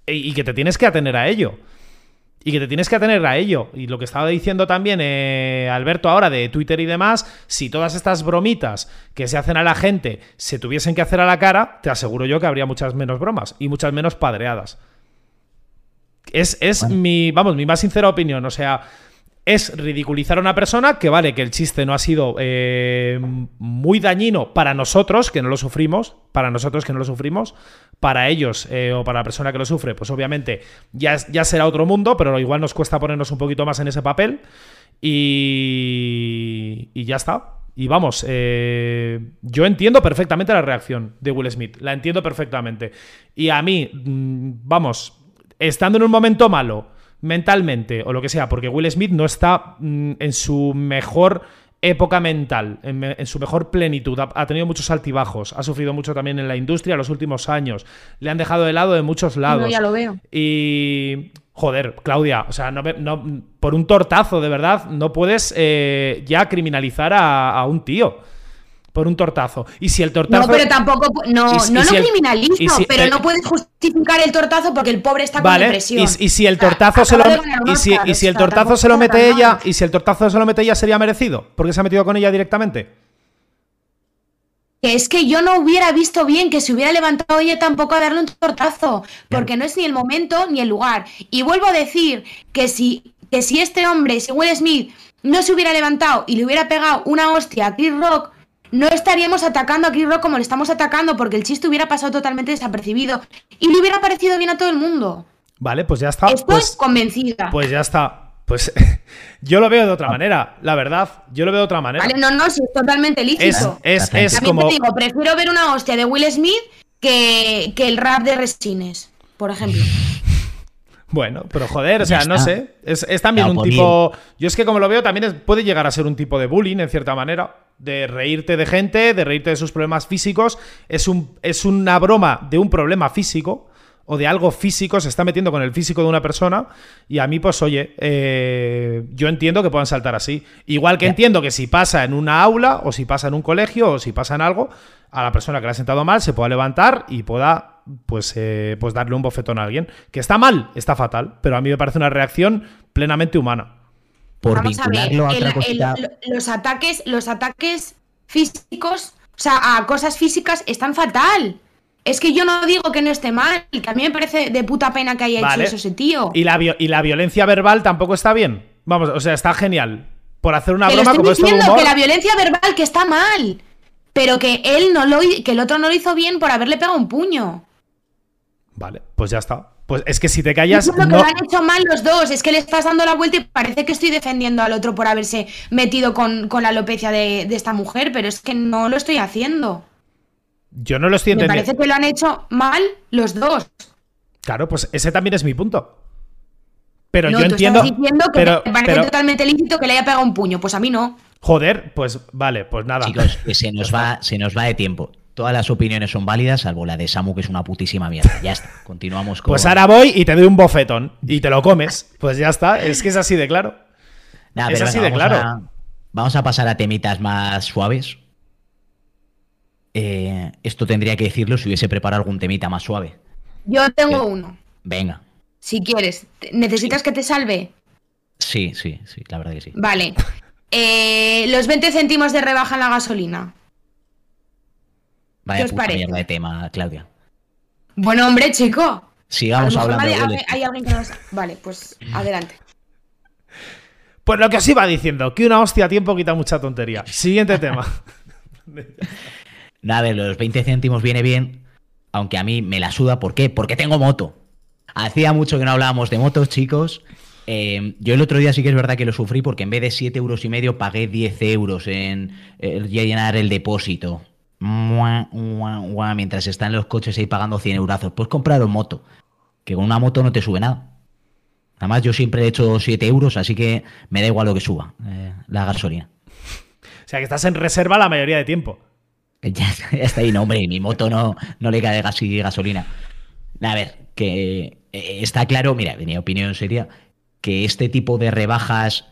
Y, que te tienes que atener a ello. Y que te tienes que atener a ello. Y lo que estaba diciendo también eh, Alberto ahora de Twitter y demás, si todas estas bromitas que se hacen a la gente se tuviesen que hacer a la cara, te aseguro yo que habría muchas menos bromas y muchas menos padreadas. Es, es Bueno. mi, vamos, mi más sincera opinión. O sea, es ridiculizar a una persona que vale que el chiste no ha sido eh, muy dañino para nosotros, que no lo sufrimos, para nosotros que no lo sufrimos, para ellos eh, o para la persona que lo sufre, pues obviamente ya, será otro mundo, pero igual nos cuesta ponernos un poquito más en ese papel y, y ya está. Y vamos, eh, yo entiendo perfectamente la reacción de Will Smith, la entiendo perfectamente. Y a mí, mm, vamos, estando en un momento malo, mentalmente o lo que sea, porque Will Smith no está mm, en su mejor época mental, en, me- en su mejor plenitud, ha, ha tenido muchos altibajos, ha sufrido mucho también en la industria en los últimos años, le han dejado de lado de muchos lados. No, ya lo veo. Y. Joder, Claudia, o sea, no, no- por un tortazo, de verdad, no puedes eh, ya criminalizar a, a un tío. Por un tortazo. Y si el tortazo. No, pero tampoco. No, Y no y lo si el- criminalizo, y si- pero no puedes justificar el tortazo porque el pobre está con depresión. y, y si el O sea, tortazo se lo y si, y si el tortazo se lo mete ella y si el tortazo se lo mete ella sería merecido porque se ha metido con ella directamente Que es que yo no hubiera visto bien que se hubiera levantado ella tampoco a darle un tortazo, porque no es ni el momento ni el lugar. Y vuelvo a decir que si, que si este hombre, si Will Smith, no se hubiera levantado y le hubiera pegado una hostia a Chris Rock, no estaríamos atacando a Chris Rock como le estamos atacando, porque el chiste hubiera pasado totalmente desapercibido y le hubiera parecido bien a todo el mundo. vale pues ya está Estoy pues, convencida. pues ya está pues [LAUGHS] yo lo veo de otra manera la verdad yo lo veo de otra manera Vale, no, no, sí, es totalmente lícito. es es, es También como te digo, prefiero ver una hostia de Will Smith que, que el rap de Resines, por ejemplo. [LAUGHS] Bueno, pero joder, o sea, no sé. Es, es también un tipo. Yo es que como lo veo, también es- puede llegar a ser un tipo de bullying, en cierta manera. De reírte de gente, de reírte de sus problemas físicos. Es, un, es una broma de un problema físico o de algo físico, se está metiendo con el físico de una persona. Y a mí, pues, oye, eh, yo entiendo que puedan saltar así. Igual que entiendo que si pasa en una aula, o si pasa en un colegio, o si pasa en algo, a la persona que le ha sentado mal se pueda levantar y pueda pues, eh, pues darle un bofetón a alguien. Que está mal, está fatal, pero a mí me parece una reacción plenamente humana. Por Vamos a ver, vincularlo a, el- otra el- cosita. lo- los ataques, los ataques físicos, o sea, a cosas físicas están fatal. Es que yo no digo que no esté mal, que a mí me parece de puta pena que haya Vale. hecho eso ese tío. Y la, y la violencia verbal tampoco está bien. Vamos, o sea, está genial. Por hacer una que lo broma estoy como esto de diciendo, humor. que la violencia verbal que está mal. Pero que él no lo que el otro no lo hizo bien por haberle pegado un puño. Vale, pues ya está. Pues es que si te Yo callas. creo que no- lo han hecho mal los dos. Es que le estás dando la vuelta y parece que estoy defendiendo al otro por haberse metido con, con la alopecia de, de esta mujer, pero es que no lo estoy haciendo. Yo no lo estoy Me entendiendo. parece que lo han hecho mal los dos. Claro, pues ese también es mi punto. Pero no, yo tú entiendo. estás diciendo que pero, te parece pero- totalmente lícito que le haya pegado un puño. Pues a mí no. joder, pues vale, pues nada. Chicos, que se nos [LAUGHS] va, se nos va de tiempo. Todas las opiniones son válidas, salvo la de Samu, que es una putísima mierda. Ya está. Continuamos con. Pues ahora voy y te doy un bofetón y te lo comes. Pues ya está. Es que es así de claro. Nah, es pero así venga, de vamos claro. a- vamos a pasar a temitas más suaves. Eh, esto tendría que decirlo si hubiese preparado algún temita más suave. Yo tengo uno. Venga. Si quieres. ¿Necesitas que te salve? Sí, sí, sí, la verdad que sí. Vale. [LAUGHS] Eh, los 20 céntimos de rebaja en la gasolina. Vaya os puta parece? mierda de tema, Claudia. Bueno, hombre, chico. Sigamos hablando de goles. hay alguien que nos- Vale, pues adelante. Pues lo que os iba diciendo, que una hostia a tiempo quita mucha tontería. Siguiente [LAUGHS] tema. Nada, a ver, los 20 céntimos viene bien, aunque a mí me la suda. ¿Por qué? Porque tengo moto. Hacía mucho que no hablábamos de motos, chicos. Eh, yo el otro día sí que es verdad que lo sufrí porque en vez de 7 euros y medio pagué 10 euros en eh, llenar el depósito. Mua, mua, mua, mientras están los coches ahí pagando 100 eurazos. Pues compraron moto. Que con una moto no te sube nada. Además, yo siempre he hecho 7 euros, así que me da igual lo que suba eh, la gasolina. O sea, que estás en reserva la mayoría de tiempo. Ya, [LAUGHS] ya está ahí, no, hombre, mi moto no, no le cae gas y gasolina. A ver, que eh, está claro, mira, mi opinión sería que este tipo de rebajas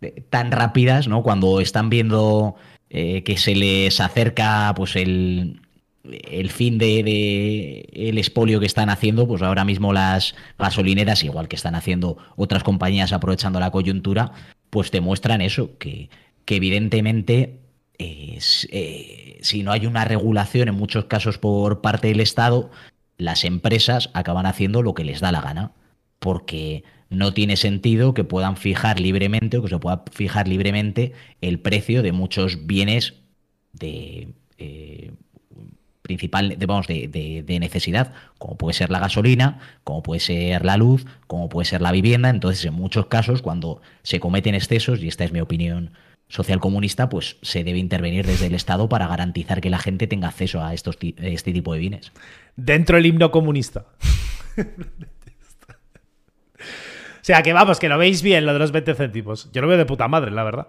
eh, tan rápidas, ¿no? Cuando están viendo eh, que se les acerca pues el, el fin de, de el expolio que están haciendo, pues ahora mismo las gasolineras, igual que están haciendo otras compañías aprovechando la coyuntura, pues te muestran eso, que, que evidentemente eh, si no hay una regulación en muchos casos por parte del Estado, las empresas acaban haciendo lo que les da la gana, porque no tiene sentido que puedan fijar libremente o que se pueda fijar libremente el precio de muchos bienes de eh, principal, de, de, de- necesidad, como puede ser la gasolina, como puede ser la luz, como puede ser la vivienda. Entonces, en muchos casos, cuando se cometen excesos, y esta es mi opinión social comunista, pues se debe intervenir desde el Estado para garantizar que la gente tenga acceso a estos este tipo de bienes. Dentro del himno comunista. [LAUGHS] o sea, que vamos, que lo veis bien lo de los 20 céntimos. Yo lo veo de puta madre, la verdad.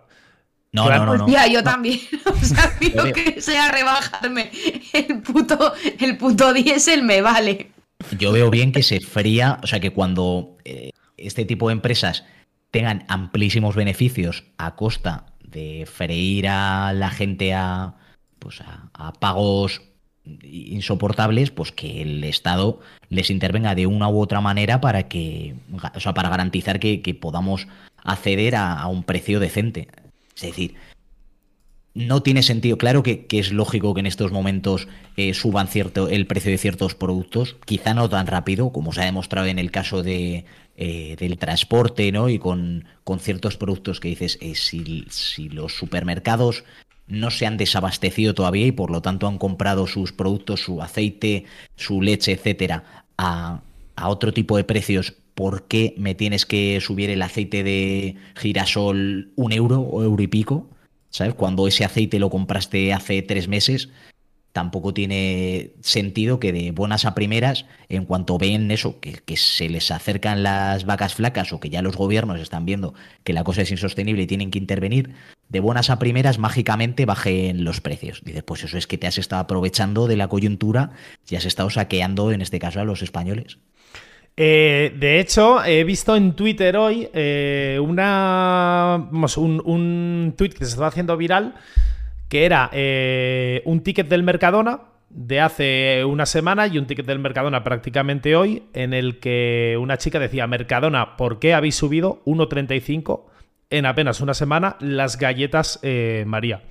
No, Claro. no, no, no. Hostia, yo también. [LAUGHS] O sea, [LAUGHS] lo que sea rebajarme el puto, el puto diésel me vale. Yo veo bien que se fría, o sea, que cuando eh, este tipo de empresas tengan amplísimos beneficios a costa de freír a la gente a, pues a, a pagos insoportables, pues que el Estado les intervenga de una u otra manera para que, o sea, para garantizar que, podamos acceder a, un precio decente. Es decir, no tiene sentido. Claro que, que es lógico que en estos momentos eh, suban cierto el precio de ciertos productos, quizá no tan rápido como se ha demostrado en el caso de, eh, del transporte, ¿no? Y con, con ciertos productos que dices, eh, si, si los supermercados no se han desabastecido todavía y por lo tanto han comprado sus productos, su aceite, su leche, etcétera, a, a otro tipo de precios, ¿por qué me tienes que subir el aceite de girasol un euro o euro y pico? ¿Sabes? Cuando ese aceite lo compraste hace tres meses, tampoco tiene sentido que de buenas a primeras, en cuanto ven eso, que, se les acercan las vacas flacas o que ya los gobiernos están viendo que la cosa es insostenible y tienen que intervenir, de buenas a primeras mágicamente bajen los precios. Dices, pues eso es que te has estado aprovechando de la coyuntura y has estado saqueando, en este caso, a los españoles. Eh, de hecho, he visto en Twitter hoy eh, una, un tweet que se estaba haciendo viral que era eh, un ticket del Mercadona de hace una semana y un ticket del Mercadona prácticamente hoy en el que una chica decía Mercadona, ¿por qué habéis subido 1.35 en apenas una semana las galletas eh, María?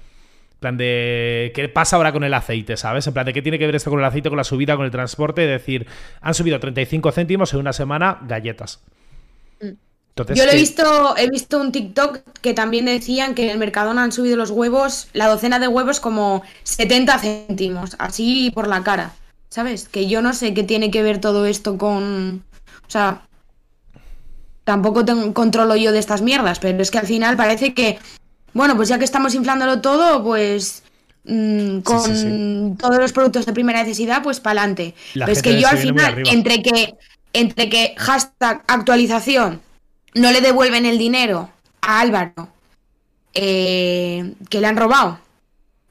En plan de, ¿qué pasa ahora con el aceite, sabes? En plan de, ¿qué tiene que ver esto con el aceite, con la subida, con el transporte? Es decir, han subido 35 céntimos en una semana galletas. Entonces, Yo lo he ¿qué- visto, he visto un TikTok que también decían que en el Mercadona han subido los huevos, la docena de huevos como 70 céntimos, así por la cara. ¿Sabes? Que yo no sé qué tiene que ver todo esto con. O sea. Tampoco tengo, controlo yo de estas mierdas, pero es que al final parece que. Bueno, pues ya que estamos inflándolo todo, pues. mm, con sí, sí. todos los productos de primera necesidad, pues para adelante. La Pero es que yo al final, entre que, entre que hashtag actualización no le devuelven el dinero a Álvaro eh, que le han robado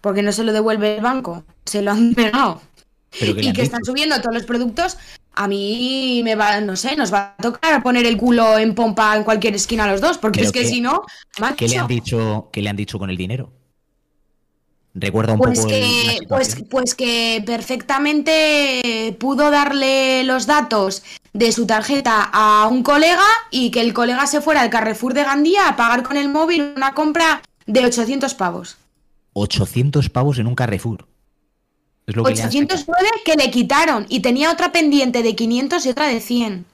porque no se lo devuelve el banco, se lo han [LAUGHS] pegado. Pero que y que están subiendo todos los productos, a mí me va, no sé, nos va a tocar poner el culo en pompa en cualquier esquina a los dos, porque Pero es que si no, ¿Qué le han dicho, qué le han dicho con el dinero? Recuerda un pues poco que, pues, pues que perfectamente pudo darle los datos de su tarjeta a un colega y que el colega se fuera al Carrefour de Gandía a pagar con el móvil una compra de 800 pavos. 800 pavos en un Carrefour. Es lo que le han sacado. 809 que le quitaron y tenía otra pendiente de 500 y otra de 100.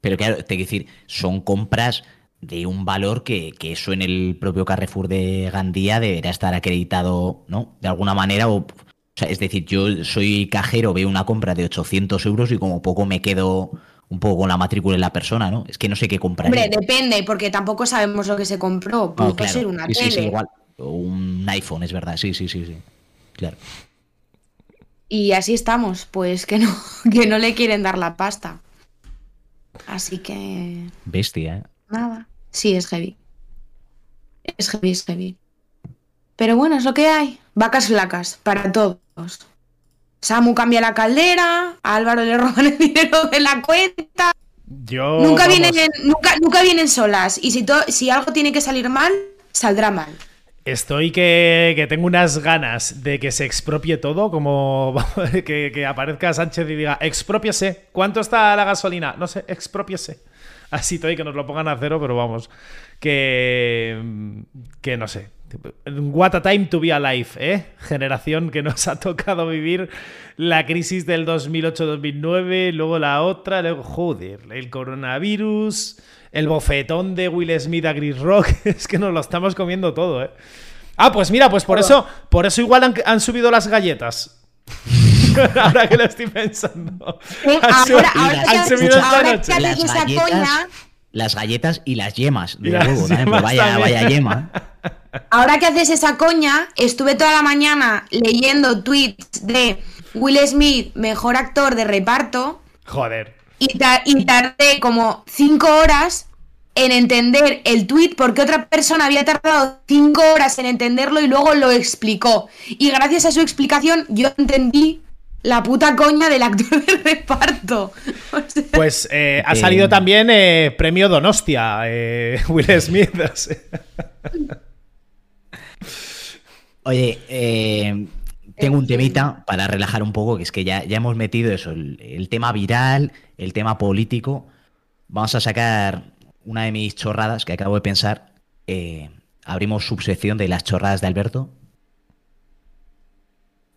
Pero claro, te quiero decir, son compras de un valor que, que eso en el propio Carrefour de Gandía deberá estar acreditado, ¿no? De alguna manera. O, o sea, es decir, yo soy cajero, veo una compra de 800 euros y como poco me quedo un poco con la matrícula de la persona, ¿no? Es que no sé qué comprar. Hombre, depende, porque tampoco sabemos lo que se compró. Puede ser una sí, sí, tele. sí, igual. O un iPhone, es verdad. Sí, sí, sí, sí. Claro. Y así estamos, pues que no, [LAUGHS] que no le quieren dar la pasta. Así que. Bestia, ¿eh? Nada. Sí, es heavy. Es heavy, es heavy. Pero bueno, es lo que hay. Vacas flacas, para todos. Samu cambia la caldera, a Álvaro le roban el [LAUGHS] dinero de la cuenta. Yo. nunca, vamos, vienen, nunca, nunca vienen solas. Y si, to- si algo tiene que salir mal, saldrá mal. Estoy que, que tengo unas ganas de que se expropie todo, como [LAUGHS] que, que aparezca Sánchez y diga, expropiese. ¿Cuánto está la gasolina? No sé, expropiese. Así estoy, que nos lo pongan a cero, pero vamos. Que. Que no sé. What a time to be alive, ¿eh? Generación que nos ha tocado vivir la crisis del 2008-2009, luego la otra, luego, joder, el coronavirus, el bofetón de Will Smith a Chris Rock, [LAUGHS] es que nos lo estamos comiendo todo, ¿eh? Ah, pues mira, pues por eso, por eso igual han, han subido las galletas. [LAUGHS] Ahora que lo estoy pensando. Eh, Han subido- ahora- ahora han subido ahora noche. Las esa galletas, coña- las galletas y las yemas Y de las huevo yemas vaya, también. vaya yema. [LAUGHS] Ahora que haces esa coña, estuve toda la mañana leyendo tweets de Will Smith, mejor actor de reparto, Joder. y, ta- y tardé como cinco horas en entender el tweet porque otra persona había tardado cinco horas en entenderlo y luego lo explicó. Y gracias a su explicación yo entendí la puta coña del actor de reparto. [LAUGHS] O sea, Pues eh, ha Eh, salido también eh, premio Donostia, eh, [LAUGHS] Will Smith. o sea. [LAUGHS] Oye, eh, tengo un temita para relajar un poco, que es que ya, ya hemos metido eso, el, el tema viral, el tema político. Vamos a sacar una de mis chorradas que acabo de pensar. Eh, abrimos subsección de las chorradas de Alberto.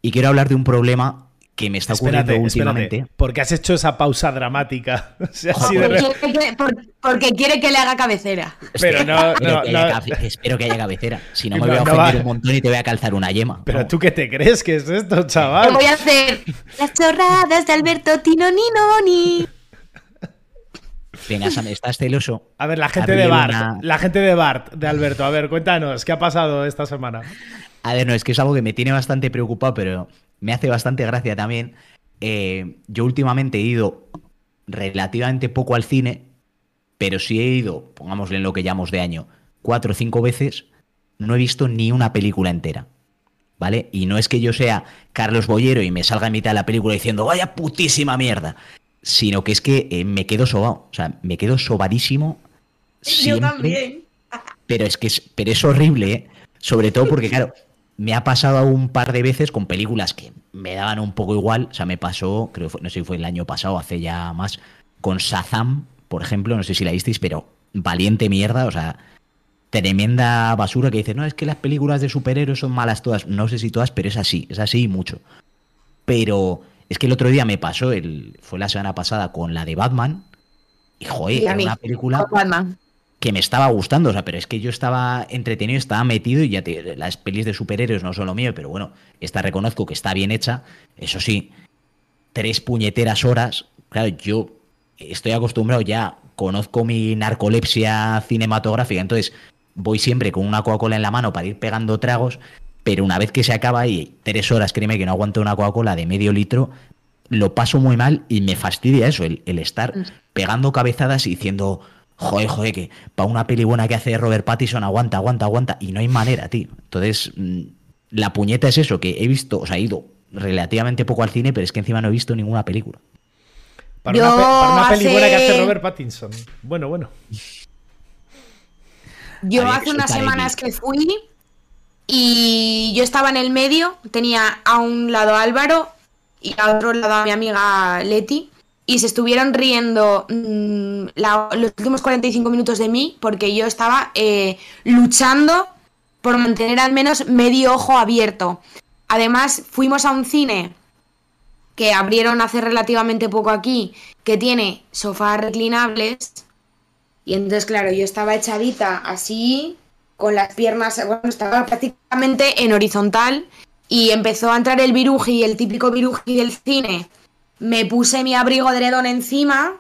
Y quiero hablar de un problema que me está ocurriendo Espérate, últimamente. espérate. ¿Por qué has hecho esa pausa dramática? [LAUGHS] O sea, porque, re- quiere que, por- porque quiere que le haga cabecera. Pero no, Espero, no, que no. haya cabe- espero que haya cabecera. Si no me No, voy a ofender va. un montón y te voy a calzar una yema. Pero No. tú qué te crees que es esto, Te chaval. voy a hacer las chorradas de Alberto Tino Ninoni. Venga, Sam, ¿estás celoso? A ver, la gente Abrir de Bart, una- la gente de Bart, de Alberto, a ver, cuéntanos, ¿qué ha pasado esta semana? A ver, no, es que es algo que me tiene bastante preocupado, pero me hace bastante gracia también. Eh, yo últimamente he ido relativamente poco al cine, pero sí he ido, pongámosle en lo que llamamos de año, cuatro o cinco veces, no he visto ni una película entera. ¿Vale? Y no es que yo sea Carlos Boyero y me salga en mitad de la película diciendo, vaya putísima mierda, sino que es que eh, me quedo sobado, o sea, me quedo sobadísimo. siempre. Pero es que es, pero es horrible, ¿eh? Sobre todo porque, claro, me ha pasado un par de veces con películas que me daban un poco igual. O sea, me pasó, creo, no sé si fue el año pasado, hace ya más, con Shazam, por ejemplo, no sé si la visteis, pero valiente mierda, o sea, tremenda basura que dice, no, es que las películas de superhéroes son malas todas. No sé si todas, pero es así, es así y mucho. Pero es que el otro día me pasó, el, fue la semana pasada con la de Batman, y joder, Y era una película Batman. Que me estaba gustando, o sea, pero es que yo estaba entretenido, estaba metido y ya te, las pelis de superhéroes no son lo mío, pero bueno, esta reconozco que está bien hecha, eso sí, tres puñeteras horas, claro, yo estoy acostumbrado ya, conozco mi narcolepsia cinematográfica, entonces voy siempre con una Coca-Cola en la mano para ir pegando tragos, pero una vez que se acaba y tres horas, créeme que no aguanto una Coca-Cola de medio litro, lo paso muy mal y me fastidia eso, el, el estar pegando cabezadas y diciendo, joder, joder, que para una peli buena que hace Robert Pattinson, aguanta, aguanta, aguanta, y no hay manera, tío. Entonces, mm, la puñeta es eso, que he visto, o sea, he ido relativamente poco al cine, pero es que encima no he visto ninguna película. Para, Yo una, pe- para una peli hace- buena que hace Robert Pattinson. Bueno, bueno. Yo hace unas semanas que fui y yo estaba en el medio, tenía a un lado a Álvaro y a otro lado a mi amiga Leti y se estuvieron riendo mm, los últimos 45 minutos de mí porque yo estaba eh, luchando por mantener al menos medio ojo abierto. además fuimos a un cine que abrieron hace relativamente poco aquí, que tiene sofás reclinables. Y entonces, claro, yo estaba echadita así, con las piernas, bueno, estaba prácticamente en horizontal y empezó a entrar el viruji, el típico viruji del cine. Me puse mi abrigo de redón encima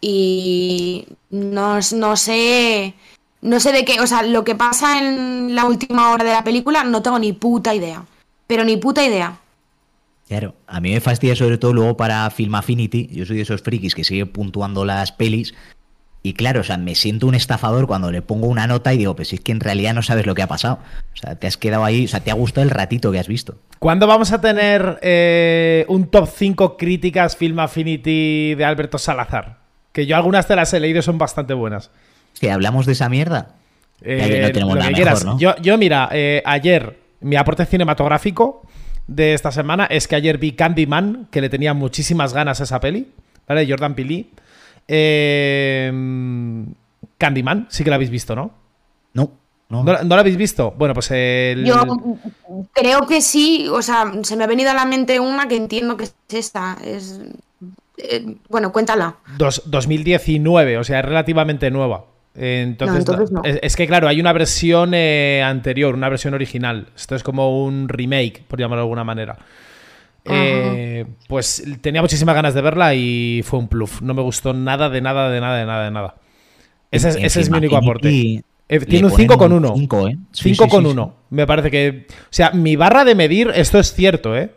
y no, no sé, no sé de qué, o sea, lo que pasa en la última hora de la película no tengo ni puta idea, pero ni puta idea. Claro, a mí me fastidia sobre todo luego para Film Affinity, yo soy de esos frikis que sigue puntuando las pelis y claro, o sea, me siento un estafador cuando le pongo una nota y digo, pues es que en realidad no sabes lo que ha pasado. O sea, te has quedado ahí, o sea, te ha gustado el ratito que has visto. ¿Cuándo vamos a tener eh, un top 5 críticas Film Affinity de Alberto Salazar? Que yo algunas de las he leído son bastante buenas. Que hablamos de esa mierda. Eh, no tenemos nada mejor, ¿no? Yo, yo mira, eh, ayer mi aporte cinematográfico de esta semana es que ayer vi Candyman, que le tenía muchísimas ganas a esa peli, ¿vale? Jordan Pili. Eh, Candyman, sí que la habéis visto, ¿no? No. No. ¿No, la habéis visto? Bueno, pues el... Yo creo que sí, o sea, se me ha venido a la mente una que entiendo que es esta. Es... Eh, bueno, cuéntala. Dos, 2019, o sea, es relativamente nueva. Entonces, es, que claro, hay una versión eh, anterior, una versión original. Esto es como un remake, por llamarlo de alguna manera. Eh, pues tenía muchísimas ganas de verla y fue un pluf. No me gustó nada, de nada, de nada, de nada, de nada. Ese, es mi único aporte. Eh, tiene un 5 con 1. 5 con 1. Me parece que. O sea, mi barra de medir, esto es cierto, ¿eh?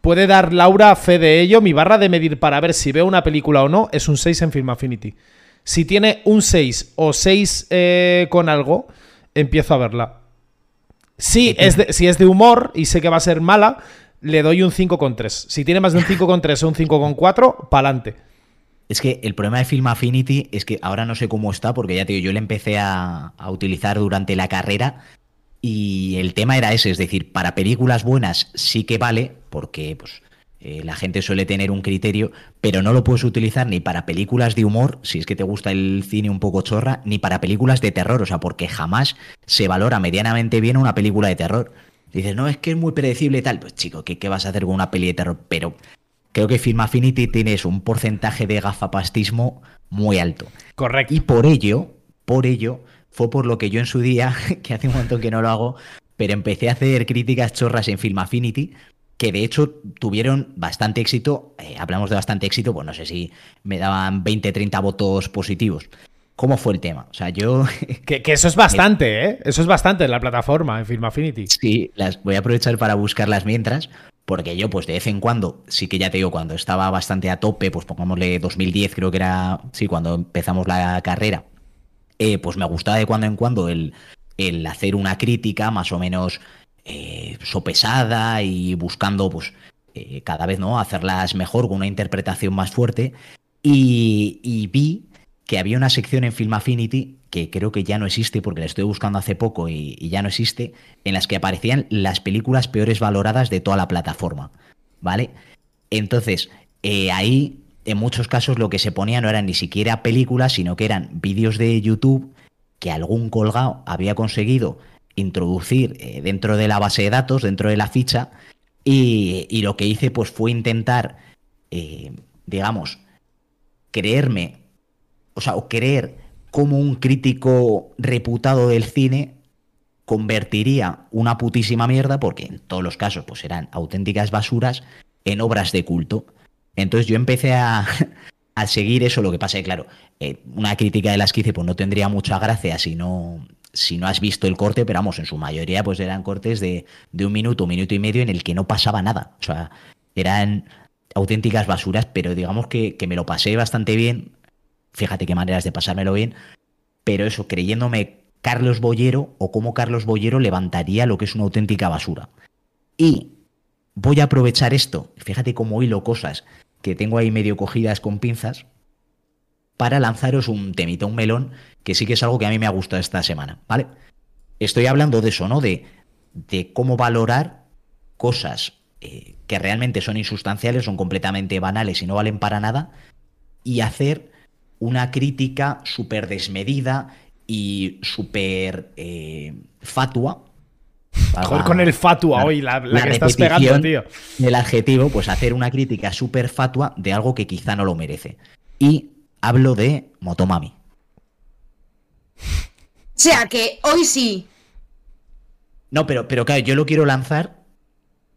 Puede dar Laura fe de ello. Mi barra de medir para ver si veo una película o no es un 6 en Film Affinity. Si tiene un 6 o 6 eh, con algo, empiezo a verla. Sí, es si es de humor y sé que va a ser mala, le doy un 5,3. Si tiene más de un 5,3 o un 5,4, pa'lante. Es que el problema de Film Affinity es que ahora no sé cómo está, porque ya te digo, yo le empecé a, utilizar durante la carrera y el tema era ese, es decir, para películas buenas sí que vale, porque pues eh, la gente suele tener un criterio, pero no lo puedes utilizar ni para películas de humor, si es que te gusta el cine un poco chorra, ni para películas de terror, o sea, porque jamás se valora medianamente bien una película de terror. Dices, no, es que es muy predecible y tal. Pues chico, ¿qué, vas a hacer con una peli de terror? Pero creo que Film Affinity tienes un porcentaje de gafapastismo muy alto. Correcto. Y por ello, por ello, fue por lo que yo en su día, [LAUGHS] que hace un montón que no lo hago, pero empecé a hacer críticas chorras en Film Affinity, que de hecho tuvieron bastante éxito. Eh, hablamos de bastante éxito, pues no sé si me daban 20, 30 votos positivos. ¿Cómo fue el tema? O sea, yo. [LAUGHS] Que, eso es bastante, ¿eh? Eso es bastante en la plataforma, en Film Affinity. Sí, las voy a aprovechar para buscarlas mientras, porque yo, pues de vez en cuando, sí que ya te digo, cuando estaba bastante a tope, pues pongámosle 2010, creo que era, sí, cuando empezamos la carrera, eh, pues me gustaba de cuando en cuando el, el hacer una crítica más o menos eh, sopesada y buscando, pues, eh, cada vez, ¿no? Hacerlas mejor, con una interpretación más fuerte. Y, y vi que había una sección en Film Affinity que creo que ya no existe porque la estoy buscando hace poco y, ya no existe, en las que aparecían las películas peores valoradas de toda la plataforma, ¿vale? Entonces, eh, ahí en muchos casos lo que se ponía no eran ni siquiera películas, sino que eran vídeos de YouTube que algún colgado había conseguido introducir eh, dentro de la base de datos, dentro de la ficha, y, lo que hice pues fue intentar, eh, digamos, creerme o sea, o creer cómo un crítico reputado del cine convertiría una putísima mierda, porque en todos los casos pues eran auténticas basuras, en obras de culto. Entonces yo empecé a, [LAUGHS] seguir eso, lo que pasa es claro, eh, una crítica de las que hice pues no tendría mucha gracia si no, si no has visto el corte, pero vamos, en su mayoría pues eran cortes de, de un minuto, un minuto y medio en el que no pasaba nada. O sea, eran auténticas basuras, pero digamos que, que me lo pasé bastante bien fíjate qué maneras de pasármelo bien, pero eso, creyéndome Carlos Boyero o cómo Carlos Boyero levantaría lo que es una auténtica basura. Y voy a aprovechar esto, fíjate cómo hilo cosas que tengo ahí medio cogidas con pinzas, para lanzaros un temito, un melón, que sí que es algo que a mí me ha gustado esta semana, ¿vale? Estoy hablando de eso, ¿no? De, de cómo valorar cosas eh, que realmente son insustanciales, son completamente banales y no valen para nada, y hacer una crítica súper desmedida y súper eh, fatua Joder, con el fatua hoy, la, la que estás pegando, tío. El adjetivo, pues hacer una crítica súper fatua de algo que quizá no lo merece. Y hablo de Motomami. O sea que hoy sí. No, pero, pero claro, yo lo quiero lanzar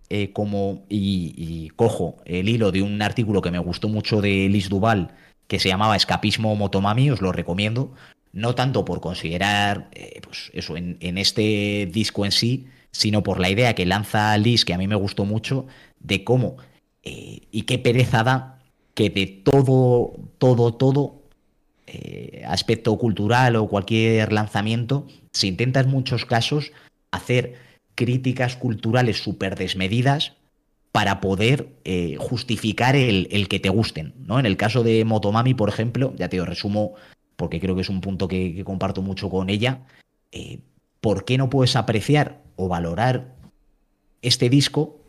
eh, como. Y, cojo el hilo de un artículo que me gustó mucho de Liz Duval, que se llamaba Escapismo Motomami, os lo recomiendo. No tanto por considerar, eh, pues eso, en, este disco en sí, sino por la idea que lanza Liz, que a mí me gustó mucho, de cómo eh, y qué pereza da que de todo, todo, todo aspecto cultural o cualquier lanzamiento, se intenta en muchos casos hacer críticas culturales súper desmedidas para poder eh, justificar el, que te gusten. ¿no? En el caso de Motomami, por ejemplo, ya te lo resumo porque creo que es un punto que, comparto mucho con ella, eh, ¿por qué no puedes apreciar o valorar este disco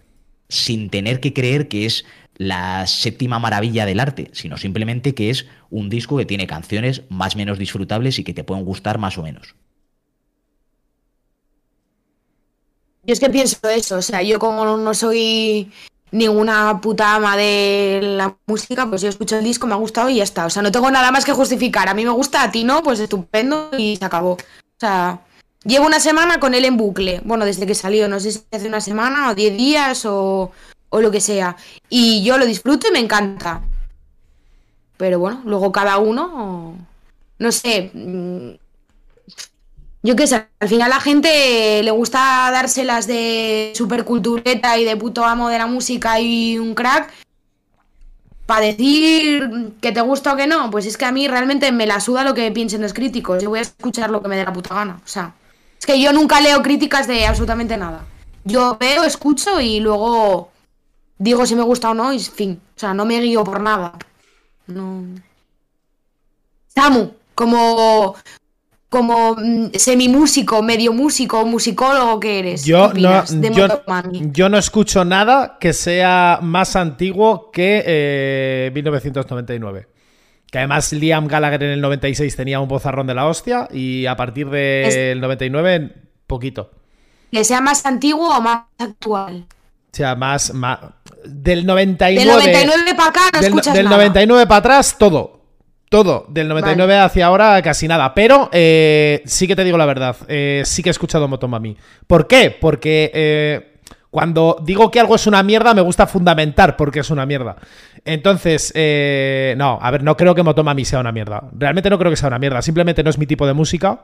sin tener que creer que es la séptima maravilla del arte, sino simplemente que es un disco que tiene canciones más o menos disfrutables y que te pueden gustar más o menos? Yo es que pienso eso, o sea, yo como no soy ninguna puta ama de la música, pues yo escucho el disco, me ha gustado y ya está. O sea, no tengo nada más que justificar. A mí me gusta, a ti no, pues estupendo y se acabó. O sea, llevo una semana con él en bucle. Bueno, desde que salió, no sé si hace una semana o diez días o, o lo que sea. Y yo lo disfruto y me encanta. Pero bueno, luego cada uno, no sé, mm, yo qué sé, al final a la gente le gusta dárselas de supercultureta y de puto amo de la música y un crack. Para decir que te gusta o que no, pues es que a mí realmente me la suda lo que piensen los críticos. Yo voy a escuchar lo que me dé la puta gana. O sea, es que yo nunca leo críticas de absolutamente nada. Yo veo, escucho y luego digo si me gusta o no y fin. O sea, no me guío por nada. No. Samu, como como mm, semimúsico, medio músico, musicólogo que eres. Yo no, yo, no escucho nada que sea más antiguo que 1999. Eh, que además Liam Gallagher en el 96 tenía un bozarrón de la hostia y a partir del 99, poquito. ¿Que sea más antiguo o más actual? O sea, más, del 99. Del 99 para acá no del, escuchas Del 99 para atrás, todo. Todo, del 99 hacia ahora casi nada. Pero eh, sí que te digo la verdad, eh, sí que he escuchado Motomami. ¿Por qué? Porque eh, cuando digo que algo es una mierda, me gusta fundamentar porque es una mierda. Entonces, no, a ver, no creo que Motomami sea una mierda. Realmente no creo que sea una mierda. Simplemente no es mi tipo de música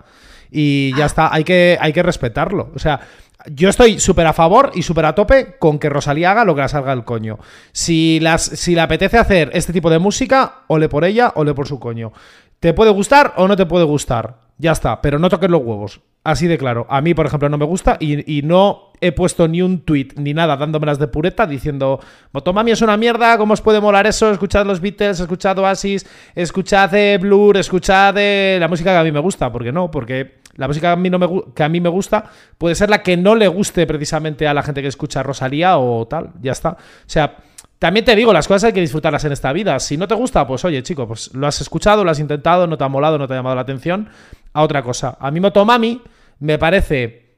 y ya está, hay que, hay que respetarlo. O sea, yo estoy súper a favor y súper a tope con que Rosalía haga lo que la salga el coño. Si, las, si le apetece hacer este tipo de música, ole por ella, ole por su coño. ¿Te puede gustar o no te puede gustar? Ya está, pero no toques los huevos. Así de claro. A mí, por ejemplo, no me gusta y, no he puesto ni un tweet ni nada dándomelas de pureta diciendo Motomami es una mierda, ¿cómo os puede molar eso? Escuchad los Beatles, escuchad Oasis, escuchad eh, Blur, escuchad eh, la música que a mí me gusta. ¿Por qué no? Porque la música a, mí me, que a mí me gusta puede ser la que no le guste precisamente a la gente que escucha Rosalía o tal. Ya está. O sea, también te digo, las cosas hay que disfrutarlas en esta vida. Si no te gusta, pues oye, chico, pues lo has escuchado, lo has intentado, no te ha molado, no te ha llamado la atención. A otra cosa. A mí Motomami me parece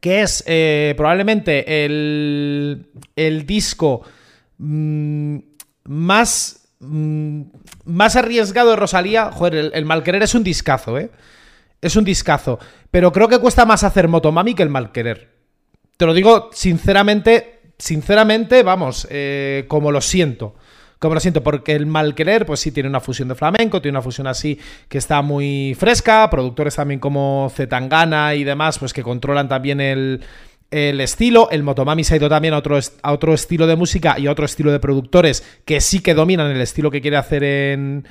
que es eh, probablemente el, el disco mm, más, mm, más arriesgado de Rosalía. Joder, el, el Malquerer es un discazo, ¿eh? Es un discazo. Pero creo que cuesta más hacer Motomami que el mal querer. Te lo digo sinceramente, sinceramente, vamos, eh, como lo siento. Como lo siento, porque el mal querer, pues sí, tiene una fusión de flamenco, tiene una fusión así que está muy fresca. Productores también como Zetangana y demás, pues que controlan también el, estilo. El Motomami se ha ido también a otro, a otro estilo de música y a otro estilo de productores que sí que dominan el estilo que quiere hacer en,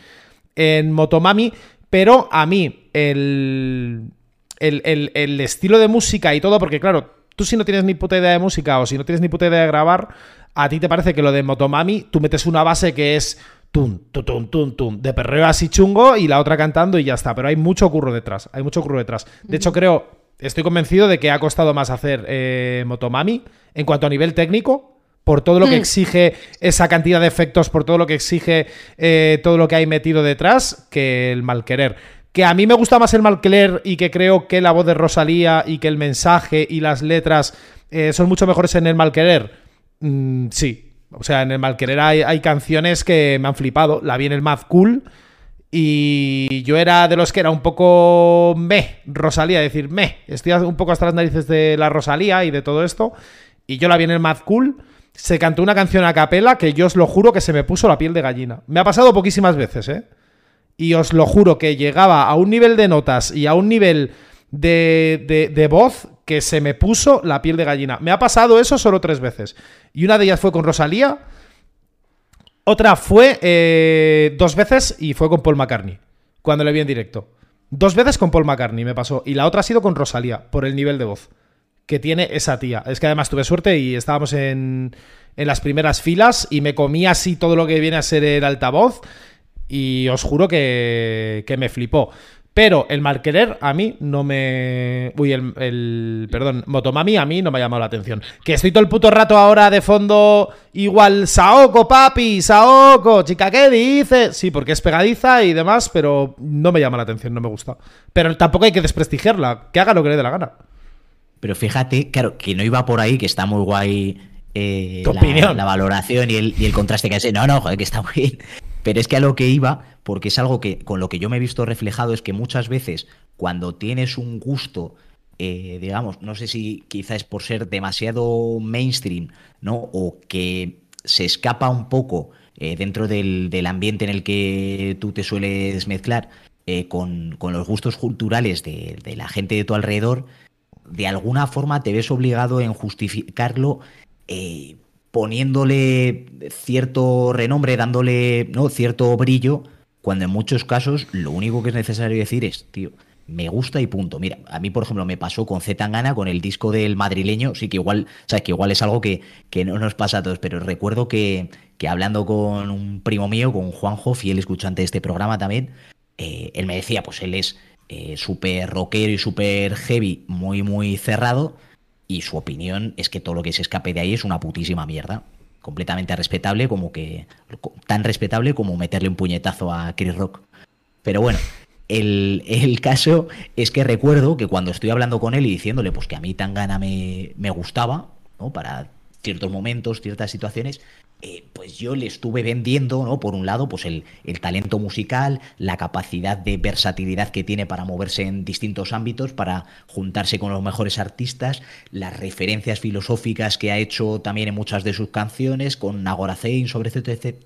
en Motomami. Pero a mí, el, el, estilo de música y todo, porque claro, tú si no tienes ni puta idea de música o si no tienes ni puta idea de grabar, a ti te parece que lo de Motomami, tú metes una base que es tum, tum, tum, tum, de perreo así chungo y la otra cantando y ya está. Pero hay mucho curro detrás, hay mucho curro detrás. De hecho, creo, estoy convencido de que ha costado más hacer eh, Motomami en cuanto a nivel técnico por todo lo que hmm. exige esa cantidad de efectos, por todo lo que exige eh, todo lo que hay metido detrás, que el mal querer. Que a mí me gusta más el Malcler y que creo que la voz de Rosalía y que el mensaje y las letras eh, son mucho mejores en el Malquerer. Mm, sí. O sea, en el Malquerer hay, hay, canciones que me han flipado. La vi en el Mad Cool. Y yo era de los que era un poco me, Rosalía, decir me. Estoy un poco hasta las narices de la Rosalía y de todo esto. Y yo la vi en el Mad Cool. Se cantó una canción a capela que yo os lo juro que se me puso la piel de gallina. Me ha pasado poquísimas veces, ¿eh? y os lo juro que llegaba a un nivel de notas y a un nivel de, de, voz que se me puso la piel de gallina. Me ha pasado eso solo tres veces. Y una de ellas fue con Rosalía. Otra fue eh, dos veces y fue con Paul McCartney, cuando le vi en directo. Dos veces con Paul McCartney me pasó. Y la otra ha sido con Rosalía, por el nivel de voz que tiene esa tía. Es que además tuve suerte y estábamos en, en las primeras filas y me comí así todo lo que viene a ser el altavoz y os juro que, que me flipó. Pero el malquerer a mí no me. Uy, el, el, Perdón, Motomami a mí no me ha llamado la atención. Que estoy todo el puto rato ahora de fondo. Igual, Saoko, papi, Saoko, chica, ¿qué dice? Sí, porque es pegadiza y demás, pero no me llama la atención, no me gusta. Pero tampoco hay que desprestigiarla, que haga lo que le dé la gana. Pero fíjate, claro, que no iba por ahí, que está muy guay eh, la, opinión? la, valoración y el, y el contraste que hace. No, no, joder, que está muy bien. Pero es que a lo que iba, porque es algo que con lo que yo me he visto reflejado, es que muchas veces cuando tienes un gusto, eh, digamos, no sé si quizás es por ser demasiado mainstream, ¿no? O que se escapa un poco eh, dentro del, del, ambiente en el que tú te sueles mezclar eh, con, con, los gustos culturales de, de la gente de tu alrededor, de alguna forma te ves obligado en justificarlo eh, poniéndole cierto renombre, dándole ¿no? cierto brillo, cuando en muchos casos lo único que es necesario decir es, tío, me gusta y punto. Mira, a mí, por ejemplo, me pasó con Z Tangana, con el disco del madrileño, sí que igual, sabes que igual es algo que, que, no nos pasa a todos, pero recuerdo que, que, hablando con un primo mío, con Juanjo, fiel escuchante de este programa también, eh, él me decía, pues él es eh, súper rockero y súper heavy, muy, muy cerrado, y su opinión es que todo lo que se escape de ahí es una putísima mierda. Completamente respetable, como que. tan respetable como meterle un puñetazo a Chris Rock. Pero bueno, el, el, caso es que recuerdo que cuando estoy hablando con él y diciéndole pues que a mí tan gana me, me gustaba, ¿no? Para ciertos momentos, ciertas situaciones, eh, pues yo le estuve vendiendo, ¿no? Por un lado, pues el, el, talento musical, la capacidad de versatilidad que tiene para moverse en distintos ámbitos, para juntarse con los mejores artistas, las referencias filosóficas que ha hecho también en muchas de sus canciones, con sobre,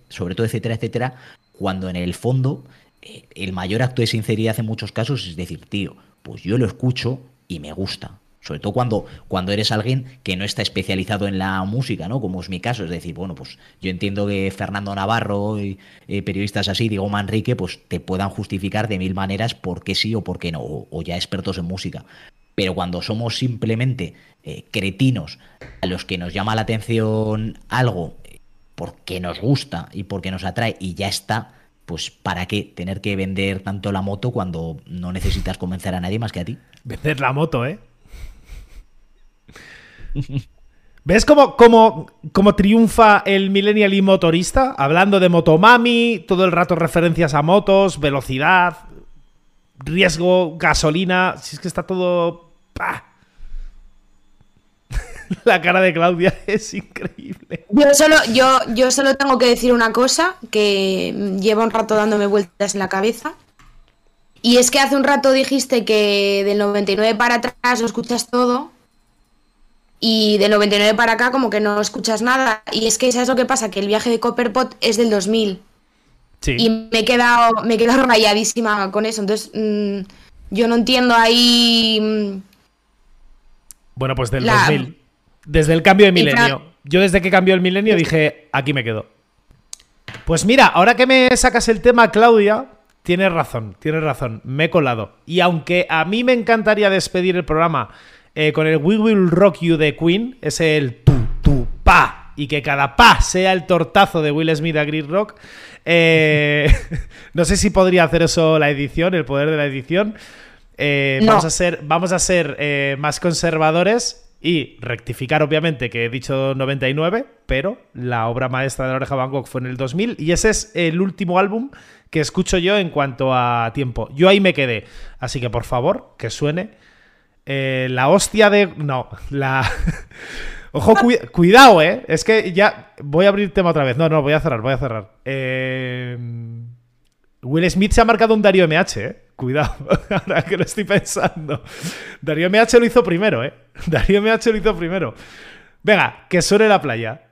sobre todo, etcétera, etcétera, cuando en el fondo eh, el mayor acto de sinceridad en muchos casos es decir, tío, pues yo lo escucho y me gusta. Sobre todo cuando, cuando eres alguien que no está especializado en la música, ¿no? Como es mi caso. Es decir, bueno, pues yo entiendo que Fernando Navarro y eh, periodistas así, digo Manrique, pues te puedan justificar de mil maneras por qué sí o por qué no, o, ya expertos en música. Pero cuando somos simplemente eh, cretinos a los que nos llama la atención algo porque nos gusta y porque nos atrae y ya está, pues ¿para qué tener que vender tanto la moto cuando no necesitas convencer a nadie más que a ti? Vender la moto, ¿eh? ¿Ves cómo, cómo, cómo, triunfa el millennial y motorista? Hablando de motomami, todo el rato referencias a motos, velocidad, riesgo, gasolina. Si es que está todo. [LAUGHS] La cara de Claudia [LAUGHS] es increíble. Yo solo, yo, yo solo tengo que decir una cosa que lleva un rato dándome vueltas en la cabeza. Y es que hace un rato dijiste que del 99 para atrás lo escuchas todo y del 99 para acá como que no escuchas nada. Y es que eso es lo que pasa, que el viaje de Copperpot es del 2000. Sí. Y me he quedado, me he quedado rayadísima con eso. Entonces, mmm, yo no entiendo ahí... Mmm, bueno, pues del la... 2000. Desde el cambio de milenio. Yo desde que cambió el milenio dije, aquí me quedo. Pues mira, ahora que me sacas el tema, Claudia, tienes razón, tienes razón, me he colado. Y aunque a mí me encantaría despedir el programa eh, con el We Will Rock You de Queen, es el tu, tu, pa, y que cada pa sea el tortazo de Will Smith a Grid Rock. Eh, [LAUGHS] no sé si podría hacer eso la edición, el poder de la edición. Eh, No. Vamos a ser, vamos a ser más conservadores Y rectificar, obviamente, que he dicho 99, pero la obra maestra de la oreja Van Gogh fue en el 2000 y ese es el último álbum que escucho yo en cuanto a tiempo. Yo ahí me quedé. Así que, por favor, que suene eh, la hostia de... No, la... [LAUGHS] Ojo, cuidado, ¿eh? Es que ya voy a abrir tema otra vez. No, no, voy a cerrar, voy a cerrar. Eh... Will Smith se ha marcado un Darío MH, ¿eh? Cuidado, [LAUGHS] ahora que lo estoy pensando. Darío MH lo hizo primero, ¿eh? [LAUGHS] Darío MH lo hizo primero. Venga, que suene la playa.